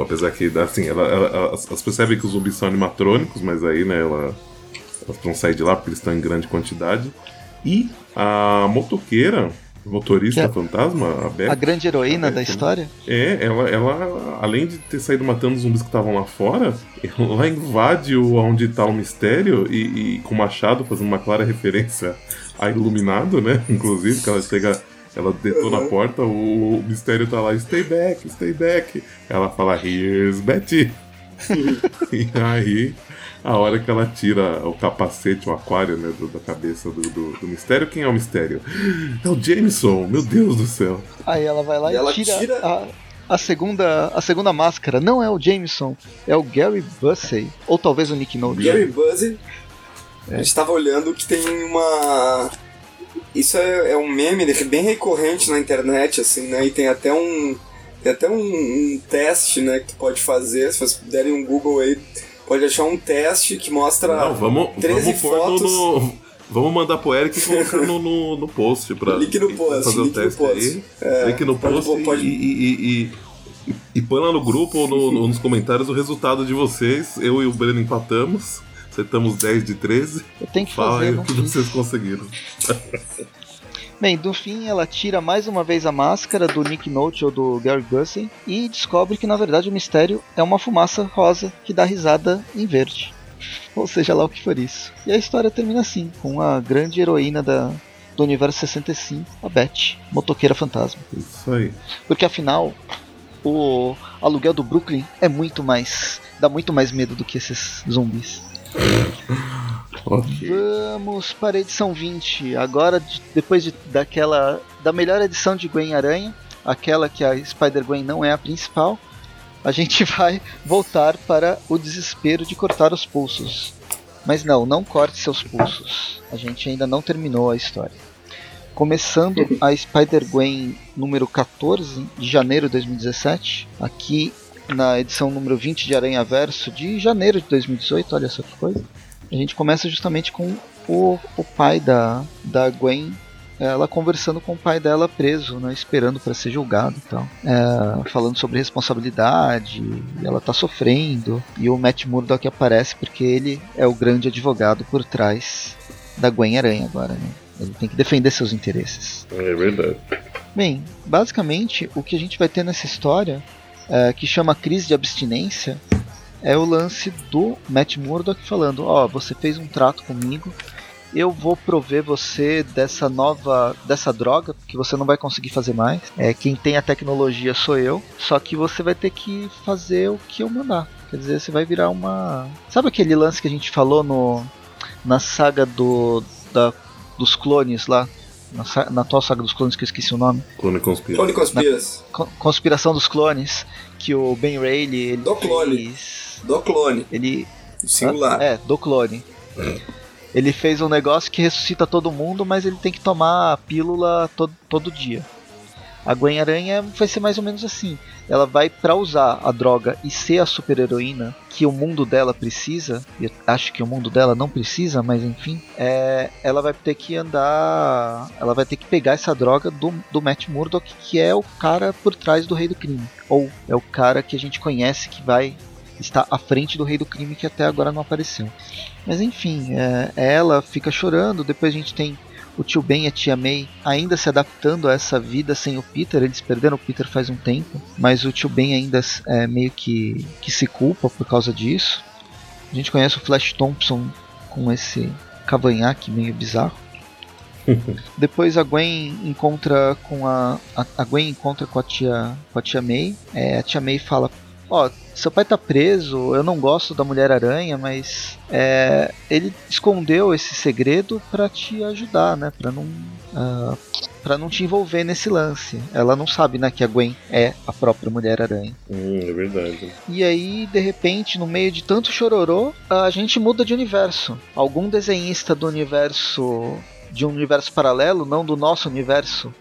Apesar que, assim, ela, ela- elas, elas percebem que os zumbis são animatrônicos, mas aí, né, ela, elas vão sair de lá porque eles estão em grande quantidade. E a motoqueira, motorista é- fantasma, a Beth, A grande heroína É, da sim. história. é, ela, ela, além de ter saído matando os zumbis que estavam lá fora, ela invade o onde tá o mistério e, e com o machado fazendo uma clara referência a Iluminado, né? Inclusive, que ela chega, ela detona a porta, o, o mistério tá lá, stay back, stay back. Ela fala, here's Betty. e aí, a hora que ela tira o capacete, o aquário, né, do- da cabeça do, do, do mistério, quem é o mistério? É o Jameson, meu Deus do céu. Aí ela vai lá E e, ela tira, tira- A, a segunda a segunda máscara. Não é o Jameson, é o Gary Bussey. Ou talvez o Nick Nolte. Gary Buzzy. A gente tava olhando que tem uma. Isso é, é um meme é bem recorrente na internet, assim, né? E tem até um. Tem até um, um teste, né, que tu pode fazer, se vocês derem um Google aí, pode achar um teste que mostra Não, vamos, 13 vamos no, fotos. no- Vamos mandar pro Eric e colocar no, no, no post pra Link no post, fazer o link no teste post. aí. É, link no post pode- E, e, e, e, e põe lá no grupo ou no- no- nos comentários o resultado de vocês. Eu e o Breno empatamos. Acertamos 10 de 13. Eu tenho que Fala fazer, aí o que fiz. vocês conseguiram. Bem, do fim ela tira mais uma vez a máscara do Nick Nolte ou do Gary Bussey e descobre que na verdade o mistério é uma fumaça rosa que dá risada em verde. Ou seja lá o que for isso. E a história termina assim, com a grande heroína da, do universo 65, a Beth, motoqueira fantasma. Isso aí. Porque afinal, o aluguel do Brooklyn é muito mais. dá muito mais medo do que esses zumbis. Ok. Vamos para a edição 20. Agora, de- depois de, daquela. da melhor edição de Gwen Aranha, aquela que a Spider-Gwen não é a principal, a gente vai voltar para o desespero de cortar os pulsos. Mas não, não corte seus pulsos. A gente ainda não terminou a história. Começando a Spider-Gwen número 14, de janeiro de 2017, aqui na edição número 20 de Aranha Verso de janeiro de 2018, olha só que coisa. A gente começa justamente com o, o pai da, da Gwen ela conversando com o pai dela preso, né, esperando para ser julgado e tal. É, falando sobre responsabilidade, ela tá sofrendo, e o Matt Murdock aparece porque ele é o grande advogado por trás da Gwen Aranha agora, né? Ele tem que defender seus interesses. É verdade. Bem, basicamente o que a gente vai ter nessa história, é, que chama crise de abstinência, é o lance do Matt Murdock falando: Ó, oh, você fez um trato comigo, eu vou prover você dessa nova, dessa droga, que você não vai conseguir fazer mais. É, quem tem a tecnologia sou eu, só que você vai ter que fazer o que eu mandar. Quer dizer, você vai virar uma. Sabe aquele lance que a gente falou no na saga do da, dos clones lá? Na, na atual saga dos clones que eu esqueci o nome. Clone Conspira. Clone Conspiras. Na, conspiração dos clones. Que o Ben Rayleigh. Ele do clone. Fez, do clone. Ele. Singular. É, do clone. Ele fez um negócio que ressuscita todo mundo, mas ele tem que tomar a pílula todo, todo dia. A Gwen Aranha vai ser mais ou menos assim. Ela vai para usar a droga e ser a super heroína que o mundo dela precisa. Eu acho que o mundo dela não precisa, mas enfim. É, ela vai ter que andar. Ela vai ter que pegar essa droga do, do Matt Murdock, que é o cara por trás do Rei do Crime. Ou é o cara que a gente conhece que vai estar à frente do Rei do Crime que até agora não apareceu. Mas enfim, é, ela fica chorando. Depois a gente tem o tio Ben e a tia May ainda se adaptando a essa vida sem o Peter. Eles perderam o Peter faz um tempo, mas o tio Ben ainda é, meio que, que se culpa por causa disso. A gente conhece o Flash Thompson com esse cavanhaque meio bizarro. Depois a Gwen encontra com a, a, Gwen encontra com a tia com a tia May. É, a tia May fala ó, seu pai tá preso, eu não gosto da Mulher Aranha, mas é, ele escondeu esse segredo para te ajudar, né? Para não uh, para não te envolver nesse lance. Ela não sabe, né, que a Gwen é a própria Mulher Aranha. Hum, é verdade. E aí, de repente, no meio de tanto chororô, a gente muda de universo. Algum desenhista do universo de um universo paralelo, não do nosso universo,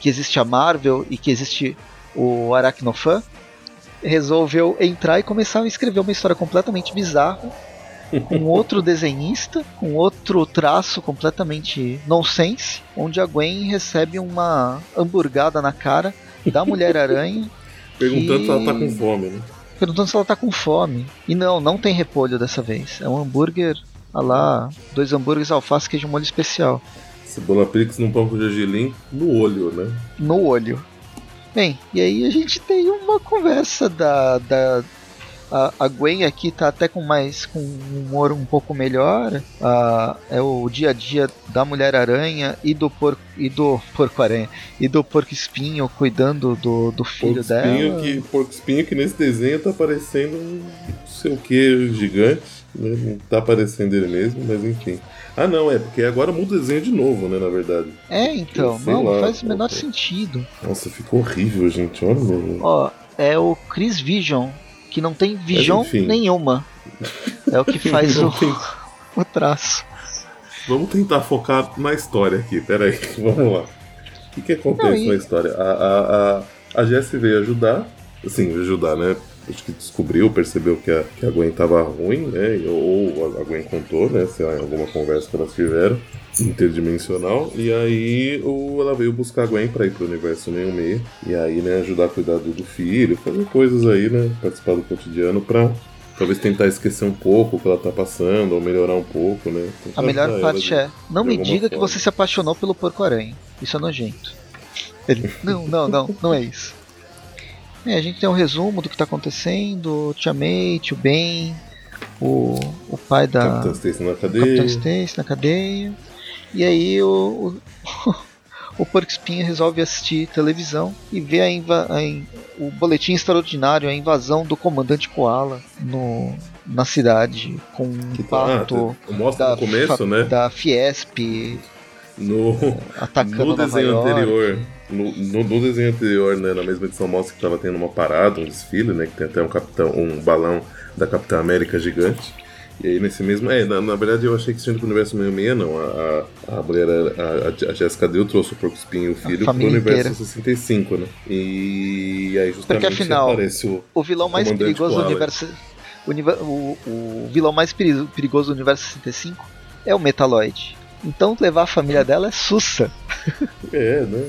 que existe a Marvel e que existe o Aracnofan, resolveu entrar e começar a escrever uma história completamente bizarra, com outro desenhista, com outro traço completamente nonsense, onde a Gwen recebe uma hamburgada na cara da Mulher-Aranha. Perguntando que... se ela tá com fome, né? Perguntando se ela tá com fome. E não, não tem repolho dessa vez. É um hambúrguer, olha lá, dois hambúrgueres, alface, queijo molho especial. Cebola Prix num pão com gergelim no olho, né? No olho. Bem, e aí a gente tem uma conversa da. da a, a Gwen aqui tá até com mais. com um humor um pouco melhor. Uh, é o dia a dia da Mulher-Aranha e do porco. e do porco-aranha. E do porco-espinho cuidando do, do filho porco dela. Que, porco-espinho que nesse desenho tá parecendo um não sei o que gigante. Né? Não tá parecendo ele mesmo, mas enfim. Ah, não, é porque agora muda o desenho de novo, né, na verdade. É, então, não, lá, faz o menor sentido. Nossa, ficou horrível, gente, olha. Ó, é o Chris Vision, que não tem vision nenhuma. É o que faz o, o traço. Vamos tentar focar na história aqui, peraí, vamos lá. O que, que acontece não, e... na história? A, a, a, a Jessie veio ajudar, assim, ajudar, né? Acho que descobriu, percebeu que a, que a Gwen tava ruim, né? Ou a Gwen contou, né? Sei lá, em alguma conversa que elas tiveram, interdimensional. E aí o, ela veio buscar a Gwen pra ir pro universo 66. E aí, né, ajudar a cuidar do, do filho, fazer coisas aí, né? Participar do cotidiano pra talvez tentar esquecer um pouco o que ela tá passando, ou melhorar um pouco, né? Tentar a melhor parte de, é, não me diga forma. que você se apaixonou pelo porco-aranha. Isso é nojento. Ele, não, não, não, não é isso. É, a gente tem um resumo do que está acontecendo, Tia May, Tio Ben, o, o pai da. Capitão Stacy na cadeia. Capitão Stacy na cadeia. E aí o, o, o Porco Espinho resolve assistir televisão e vê a, inva a o boletim extraordinário, a invasão do comandante Koala no, na cidade, com um que tá, pato ah, mostra da, no começo, né? da Fiesp no, no desenho anterior. No, no, no, desenho anterior, né, na mesma edição, mostra que estava tendo uma parada, um desfile, né? Que tem até um capitão, um balão da Capitã América gigante. E aí nesse mesmo. É, na, na verdade eu achei que sendo pro universo 66, não. A, a, a mulher, a, a Jessica Dale trouxe o Porco Espinho e o filho pro universo inteira. 65, né? E aí justamente Porque afinal, aparece o. O vilão mais perigoso do universo. O, o, o vilão mais perigoso do universo 65 é o Metaloid. Então levar a família dela é sussa. É, né?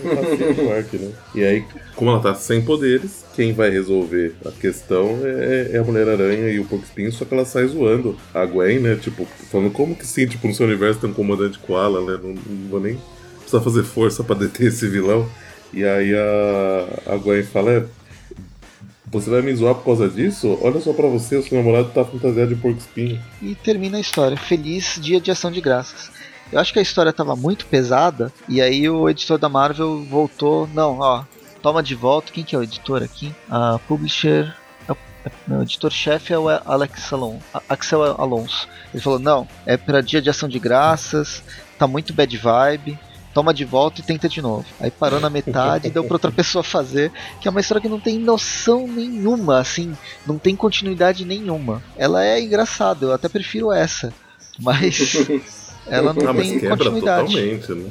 Mark, né? E aí, como ela tá sem poderes, quem vai resolver a questão é, é a Mulher-Aranha e o Porco-Espinho, só que ela sai zoando a Gwen, né? Tipo, falando como que sim, tipo, no seu universo tem um comandante koala, né? Não, não vou nem precisar fazer força para deter esse vilão. E aí a, a Gwen fala, é, você vai me zoar por causa disso? Olha só para você, o seu namorado tá fantasiado de porco espinho. E termina a história. Feliz dia de ação de graças. Eu acho que a história estava muito pesada e aí o editor da Marvel voltou. Não, ó, toma de volta. Quem que é o editor aqui? A publisher. O editor-chefe é o Alex Alon, Axel Alonso. Ele falou: não, é para dia de ação de graças, tá muito bad vibe toma de volta e tenta de novo. Aí parou na metade e deu pra outra pessoa fazer, que é uma história que não tem noção nenhuma, assim, não tem continuidade nenhuma. Ela é engraçada, eu até prefiro essa, mas ela não, não tem quebra continuidade. Totalmente, né?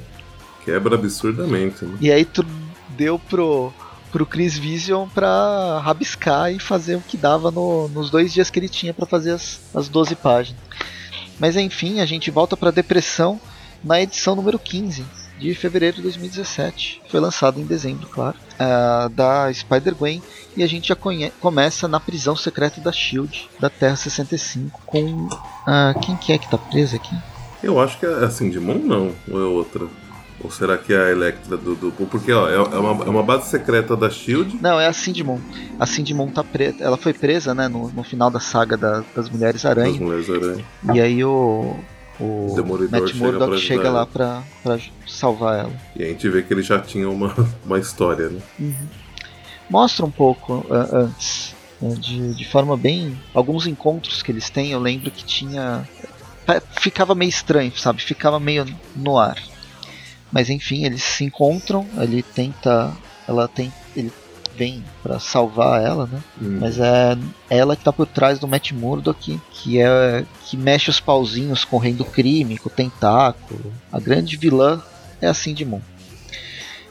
Quebra absurdamente. Né? E aí tu deu pro pro Chris Vision pra rabiscar e fazer o que dava no, nos dois dias que ele tinha para fazer as, as 12 páginas. Mas enfim, a gente volta pra depressão na edição número 15 de fevereiro de 2017. Foi lançado em dezembro, claro, uh, da Spider-Gwen. E a gente já começa na prisão secreta da SHIELD, da Terra 65, com... Uh, quem que é que tá preso aqui? Eu acho que é assim, de mão não, ou é outra? Ou será que é a Electra do. do porque ó, é, é, uma, é uma base secreta da Shield? Não, é a Sindimon. A Sindimon tá presa. Ela foi presa, né, no, no final da saga da, das Mulheres Aranha. Das Mulheres Aranha. E aí o o Demolidor Matt Murdock chega, chega lá pra, pra salvar ela. E a gente vê que ele já tinha uma, uma história, né? Uhum. Mostra um pouco uh, antes, né, de, de forma bem. Alguns encontros que eles têm, eu lembro que tinha. Ficava meio estranho, sabe? Ficava meio no ar. Mas enfim, eles se encontram, ele tenta. Ela tem. Ele vem para salvar ela, né? Hum. Mas é ela que tá por trás do Matt Murdock, que é que mexe os pauzinhos com o rei do crime, com o tentáculo. A grande vilã é a Cindy Moon.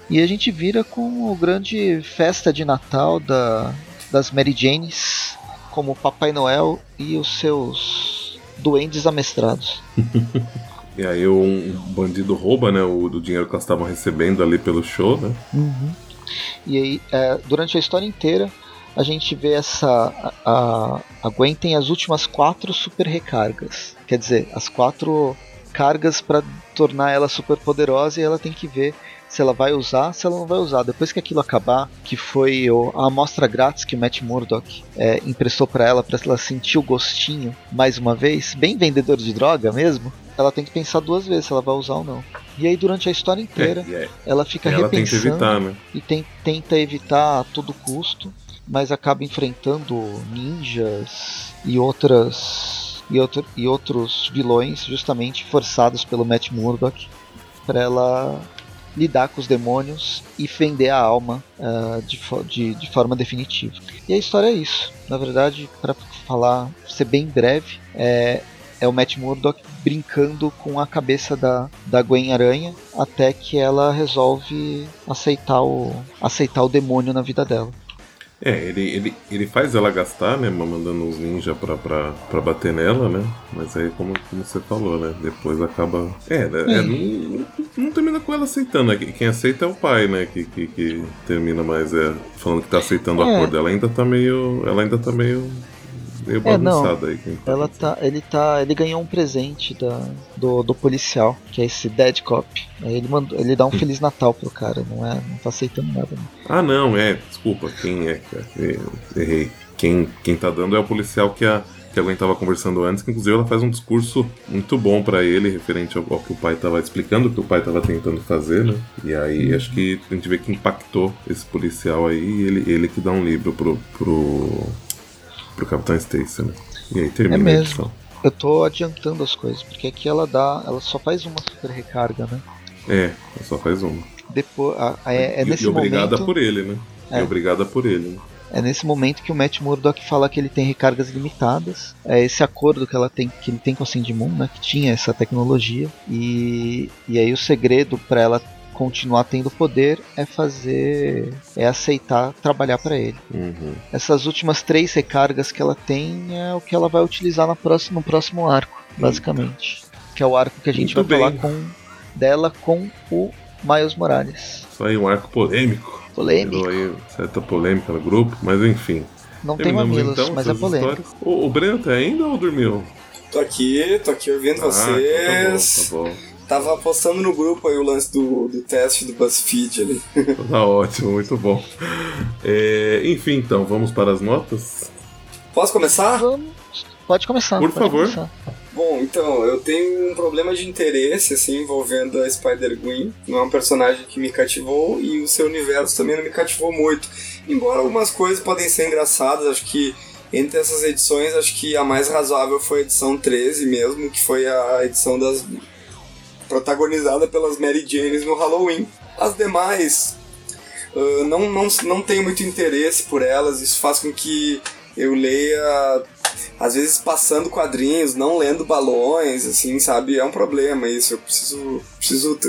E a gente vira com o grande festa de Natal da, das Mary Janes, como Papai Noel e os seus duendes amestrados. e aí um bandido rouba, né, o, o dinheiro que elas estavam recebendo ali pelo show, né? Uhum. E aí, é, durante a história inteira, a gente vê essa. A, a Gwen tem as últimas quatro super recargas. Quer dizer, as quatro cargas para tornar ela super poderosa e ela tem que ver se ela vai usar, se ela não vai usar. Depois que aquilo acabar, que foi a amostra grátis que o Matt Murdock é, emprestou para ela, para ela sentir o gostinho mais uma vez, bem vendedor de droga mesmo, ela tem que pensar duas vezes se ela vai usar ou não. E aí durante a história inteira, é, é. ela fica ela repensando evitar, né? e tem, tenta evitar a todo custo, mas acaba enfrentando ninjas e outras e, outro, e outros vilões justamente forçados pelo Matt Murdock para ela lidar com os demônios e fender a alma uh, de, de, de, forma definitiva. E a história é isso. Na verdade, para falar, ser bem breve, é, é o Matt Murdock brincando com a cabeça da, da Gwen Aranha até que ela resolve aceitar o, aceitar o demônio na vida dela. É, ele, ele, ele faz ela gastar, né? Mandando uns ninjas pra, pra, pra bater nela, né? Mas aí, como, como você falou, né? Depois acaba. É, né? É, não, não, termina com ela aceitando, né? Quem aceita é o pai, né? Que, que, que termina mais é, falando que tá aceitando é. o acordo. Ela ainda tá meio. Ela ainda tá meio meio é, não, aí. Tá ela tá, ele tá, ele ganhou um presente da, do, do policial, que é esse Dead Cop. Aí ele mandou, ele dá um feliz Natal pro cara, não é, não tá aceitando nada. Não. Ah, não, é, desculpa, quem é, cara? Errei. Quem, quem tá dando é o policial que a que alguém estava conversando antes, que inclusive ela faz um discurso muito bom para ele, referente ao, ao, que o pai estava explicando, o que o pai estava tentando fazer, né? E aí acho que a gente vê que impactou esse policial aí, ele, ele que dá um livro pro, pro, pro Capitão Stacy, né? E aí termina é mesmo. a edição. Eu tô adiantando as coisas, porque aqui ela dá. Ela só faz uma super recarga, né? É, ela só faz uma. Depois, é, é nesse e, e obrigada momento... por ele, né? É. E obrigada por ele, né? É nesse momento que o Matt Murdock fala que ele tem recargas limitadas. É esse acordo que ela tem, que ele tem com a Cindy Moon, né, que tinha essa tecnologia. E, e aí o segredo para ela continuar tendo poder é fazer. é aceitar trabalhar para ele. Uhum. Essas últimas três recargas que ela tem é o que ela vai utilizar no próximo, no próximo arco, basicamente. que é o arco que a gente Muito vai falar bem. com dela com o Miles Morales. Só aí um arco polêmico. Polêmico. Aí certa polêmica no grupo, mas enfim. Não tem mamilos, então mas é polêmico. O, o Breno tá ainda ou dormiu? Tô aqui, tô aqui ouvindo Ah, vocês. então tá bom, Tava postando no grupo aí o lance do, do teste do BuzzFeed ali. tá ótimo, muito bom. É, enfim, então, vamos para as notas? Posso começar? Vamos. Pode começar. Por pode favor. começar. Bom, então, eu tenho um problema de interesse, assim, envolvendo a Spider-Gwen. Não é um personagem que me cativou e o seu universo também não me cativou muito. Embora algumas coisas podem ser engraçadas, acho que entre essas edições, acho que a mais razoável foi a edição 13 mesmo, que foi a edição das protagonizada pelas Mary Janes no Halloween. As demais, ah, não, não, não tenho muito interesse por elas, isso faz com que eu leia às vezes passando quadrinhos, não lendo balões, assim, sabe? É um problema isso. Eu preciso, preciso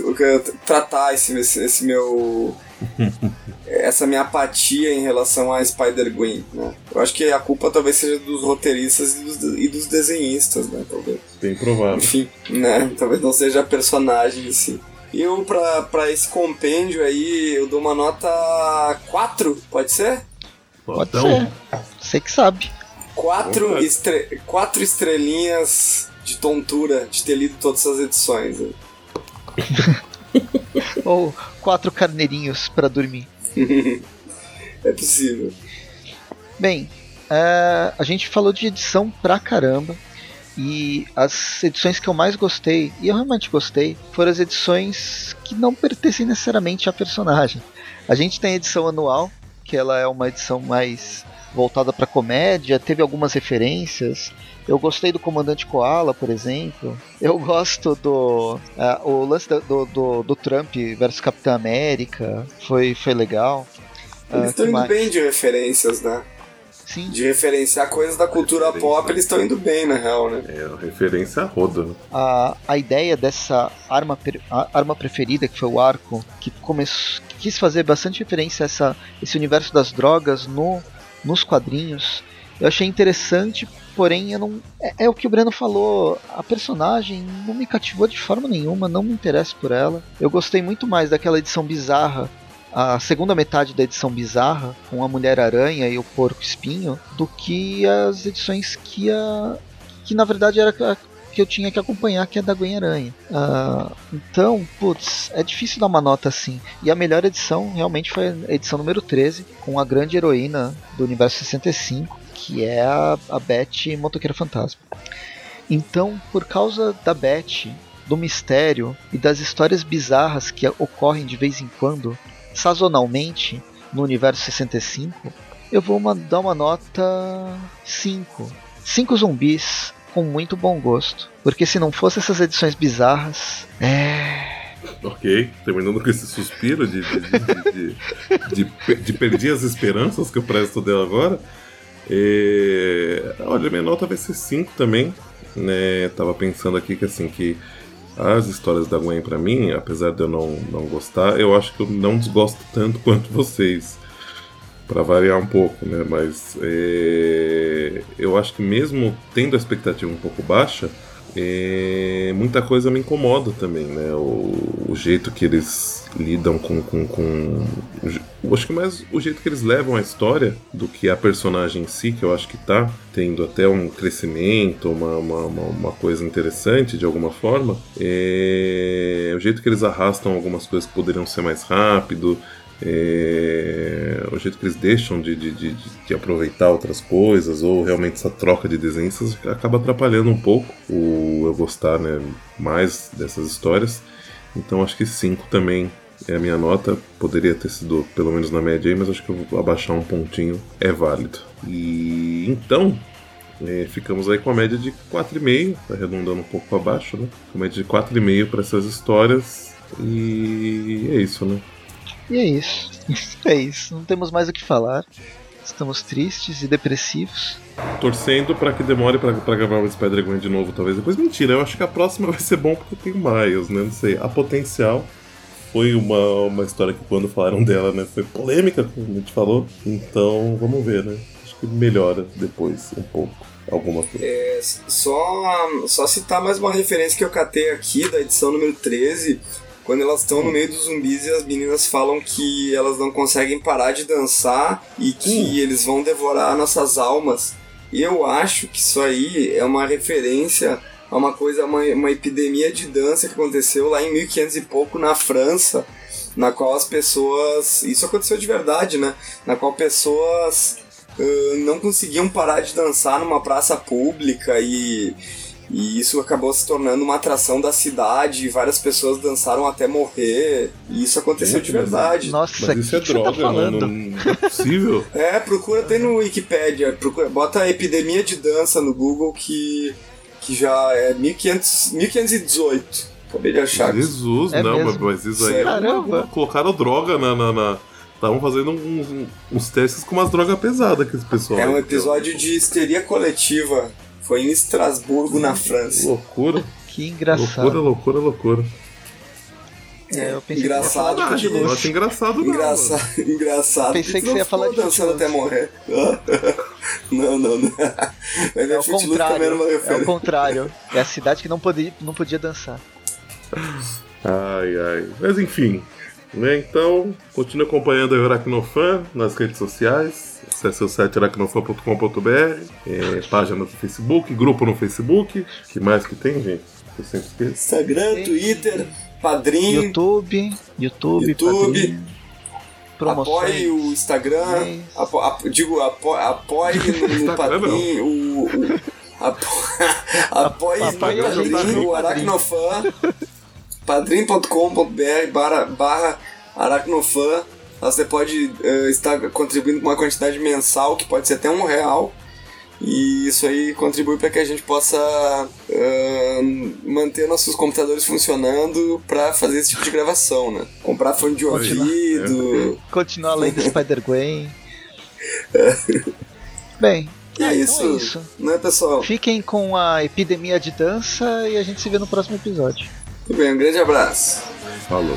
tratar esse, esse, esse meu. essa minha apatia em relação a Spider-Gwen, né? Eu acho que a culpa talvez seja dos roteiristas e dos, e dos desenhistas, né? Talvez. Bem provável. Enfim, né? Talvez não seja a personagem em si. Eu, pra, pra esse compêndio aí, eu dou uma nota 4, pode ser? Pode Então, ser. Você que sabe. Quatro, estre... quatro estrelinhas de tontura de ter lido todas essas edições. Ou quatro carneirinhos pra dormir. é possível. Bem, é, a gente falou de edição pra caramba. E as edições que eu mais gostei, e eu realmente gostei, foram as edições que não pertencem necessariamente à personagem. A gente tem a edição anual, que ela é uma edição mais voltada para comédia, teve algumas referências. Eu gostei do Comandante Koala, por exemplo. Eu gosto do. ah, o lance do, do, do- Trump versus Capitão América. Foi, foi legal. Eles estão que indo mais? bem de referências, né? Sim. De referenciar coisas da cultura pop, eles estão indo bem, na real, né? é referência a roda. né? a, a ideia dessa arma, arma preferida, que foi o arco, que começou, que quis fazer bastante referência a essa, esse universo das drogas no, nos quadrinhos, eu achei interessante, porém eu não, é, é o que o Breno falou, a personagem não me cativou de forma nenhuma, não me interesso por ela. Eu gostei muito mais daquela edição bizarra, a segunda metade da edição bizarra, com a Mulher-Aranha e o Porco Espinho, do que as edições que a que na verdade era a que eu tinha que acompanhar, que é da Gwen Aranha. Ah, então, putz, é difícil dar uma nota assim. E a melhor edição realmente foi a edição número 13, com a grande heroína do universo 65, que é a, a Beth Motoqueira Fantasma. Então, por causa da Beth, do mistério e das histórias bizarras que ocorrem de vez em quando, sazonalmente, no universo 65, eu vou dar uma nota 5. 5 zumbis com muito bom gosto. Porque se não fosse essas edições bizarras, é. Ok, terminando com esse suspiro de, de, de, de, de, de- de perder as esperanças que eu presto dela agora. É, olha, minha nota vai ser 5 também. Né? Tava pensando aqui que assim que as histórias da Gwen pra mim, apesar de eu não, não gostar, eu acho que eu não desgosto tanto quanto vocês. Pra variar um pouco, né? Mas é, eu acho que mesmo tendo a expectativa um pouco baixa, é, muita coisa me incomoda também, né? O, o jeito que eles lidam com. com, com acho que mais o jeito que eles levam a história do que a personagem em si, que eu acho que tá tendo até um crescimento, uma, uma, uma, uma coisa interessante de alguma forma. É, o jeito que eles arrastam algumas coisas que poderiam ser mais rápido. É, o jeito que eles deixam de, de, de, de aproveitar outras coisas, ou realmente essa troca de desenhos, acaba atrapalhando um pouco o eu gostar né, mais dessas histórias. Então acho que 5 também é a minha nota. Poderia ter sido pelo menos na média aí, mas acho que eu vou abaixar um pontinho, é válido. E então, é, ficamos aí com a média de 4,5, arredondando um pouco para baixo, né? Com média de 4,5 para essas histórias. E é isso, né? E é isso. É isso. Não temos mais o que falar. Estamos tristes e depressivos. Torcendo para que demore para gravar o Spider-Man de novo, talvez. Depois, mentira, eu acho que a próxima vai ser bom porque tem o Miles, né? Não sei. A potencial foi uma, uma história que quando falaram dela, né? Foi polêmica, como a gente falou. Então, vamos ver, né? Acho que melhora depois um pouco. alguma coisa. É, só, só citar mais uma referência que eu catei aqui da edição número 13, quando elas estão no meio dos zumbis e as meninas falam que elas não conseguem parar de dançar e que eles vão devorar nossas almas. E eu acho que isso aí é uma referência a uma coisa, uma, uma epidemia de dança que aconteceu lá em 1500 e pouco na França, na qual as pessoas. Isso aconteceu de verdade, né? Na qual pessoas uh, não conseguiam parar de dançar numa praça pública e. E isso acabou se tornando uma atração da cidade, e várias pessoas dançaram até morrer, e isso aconteceu Gente, de verdade. Nossa, Mas isso que é que você tá droga, não, não é possível. É, procura, tem no Wikipedia, procura, bota epidemia de dança no Google que, que já é 1500, 1518. Acabei de achar. Jesus, É não, mas, mesmo? mas isso aí é Caramba. colocaram droga na. na, na- Estavam fazendo uns, uns testes com umas drogas pesadas que esse pessoal. É um aí. episódio de histeria coletiva. Foi em Estrasburgo, na França. Loucura, Que engraçado. loucura, loucura, loucura. É, eu pensei que você ia falar Engraçado acho engraçado, não. Engraçado, engraçado. Pensei que você ia falar de dançando até morrer. não, não, não. Mas É o Footloose também era uma contrário. É o referência. contrário. É a cidade que não podia, não podia dançar. Ai, ai. Mas enfim. Né, então, continue acompanhando a Aracnofan nas redes sociais. Acesse o site aracnofan.com.br, é, página do Facebook, grupo no Facebook. que mais que tem, gente? Eu sempre esqueço. Instagram, Twitter, Padrim. YouTube, YouTube, YouTube. Padrim, promoções. Apoie o Instagram, apo, apo- digo, apo, apoie no, no Padrim o. o apo, apoie no Padrim o Aracnofan, padrim.com.br barra, barra Aracnofan. Lá Você pode eh, estar contribuindo com uma quantidade mensal, que pode ser até um real. E isso aí contribui para que a gente possa eh, manter nossos computadores funcionando para fazer esse tipo de gravação, né? Comprar fone de Continuar. ouvido. Continuar além do Spider-Gwen. Bem, E é então isso, é isso. né, pessoal? Fiquem com a epidemia de dança e a gente se vê no próximo episódio. Tudo bem, um grande abraço. Falou.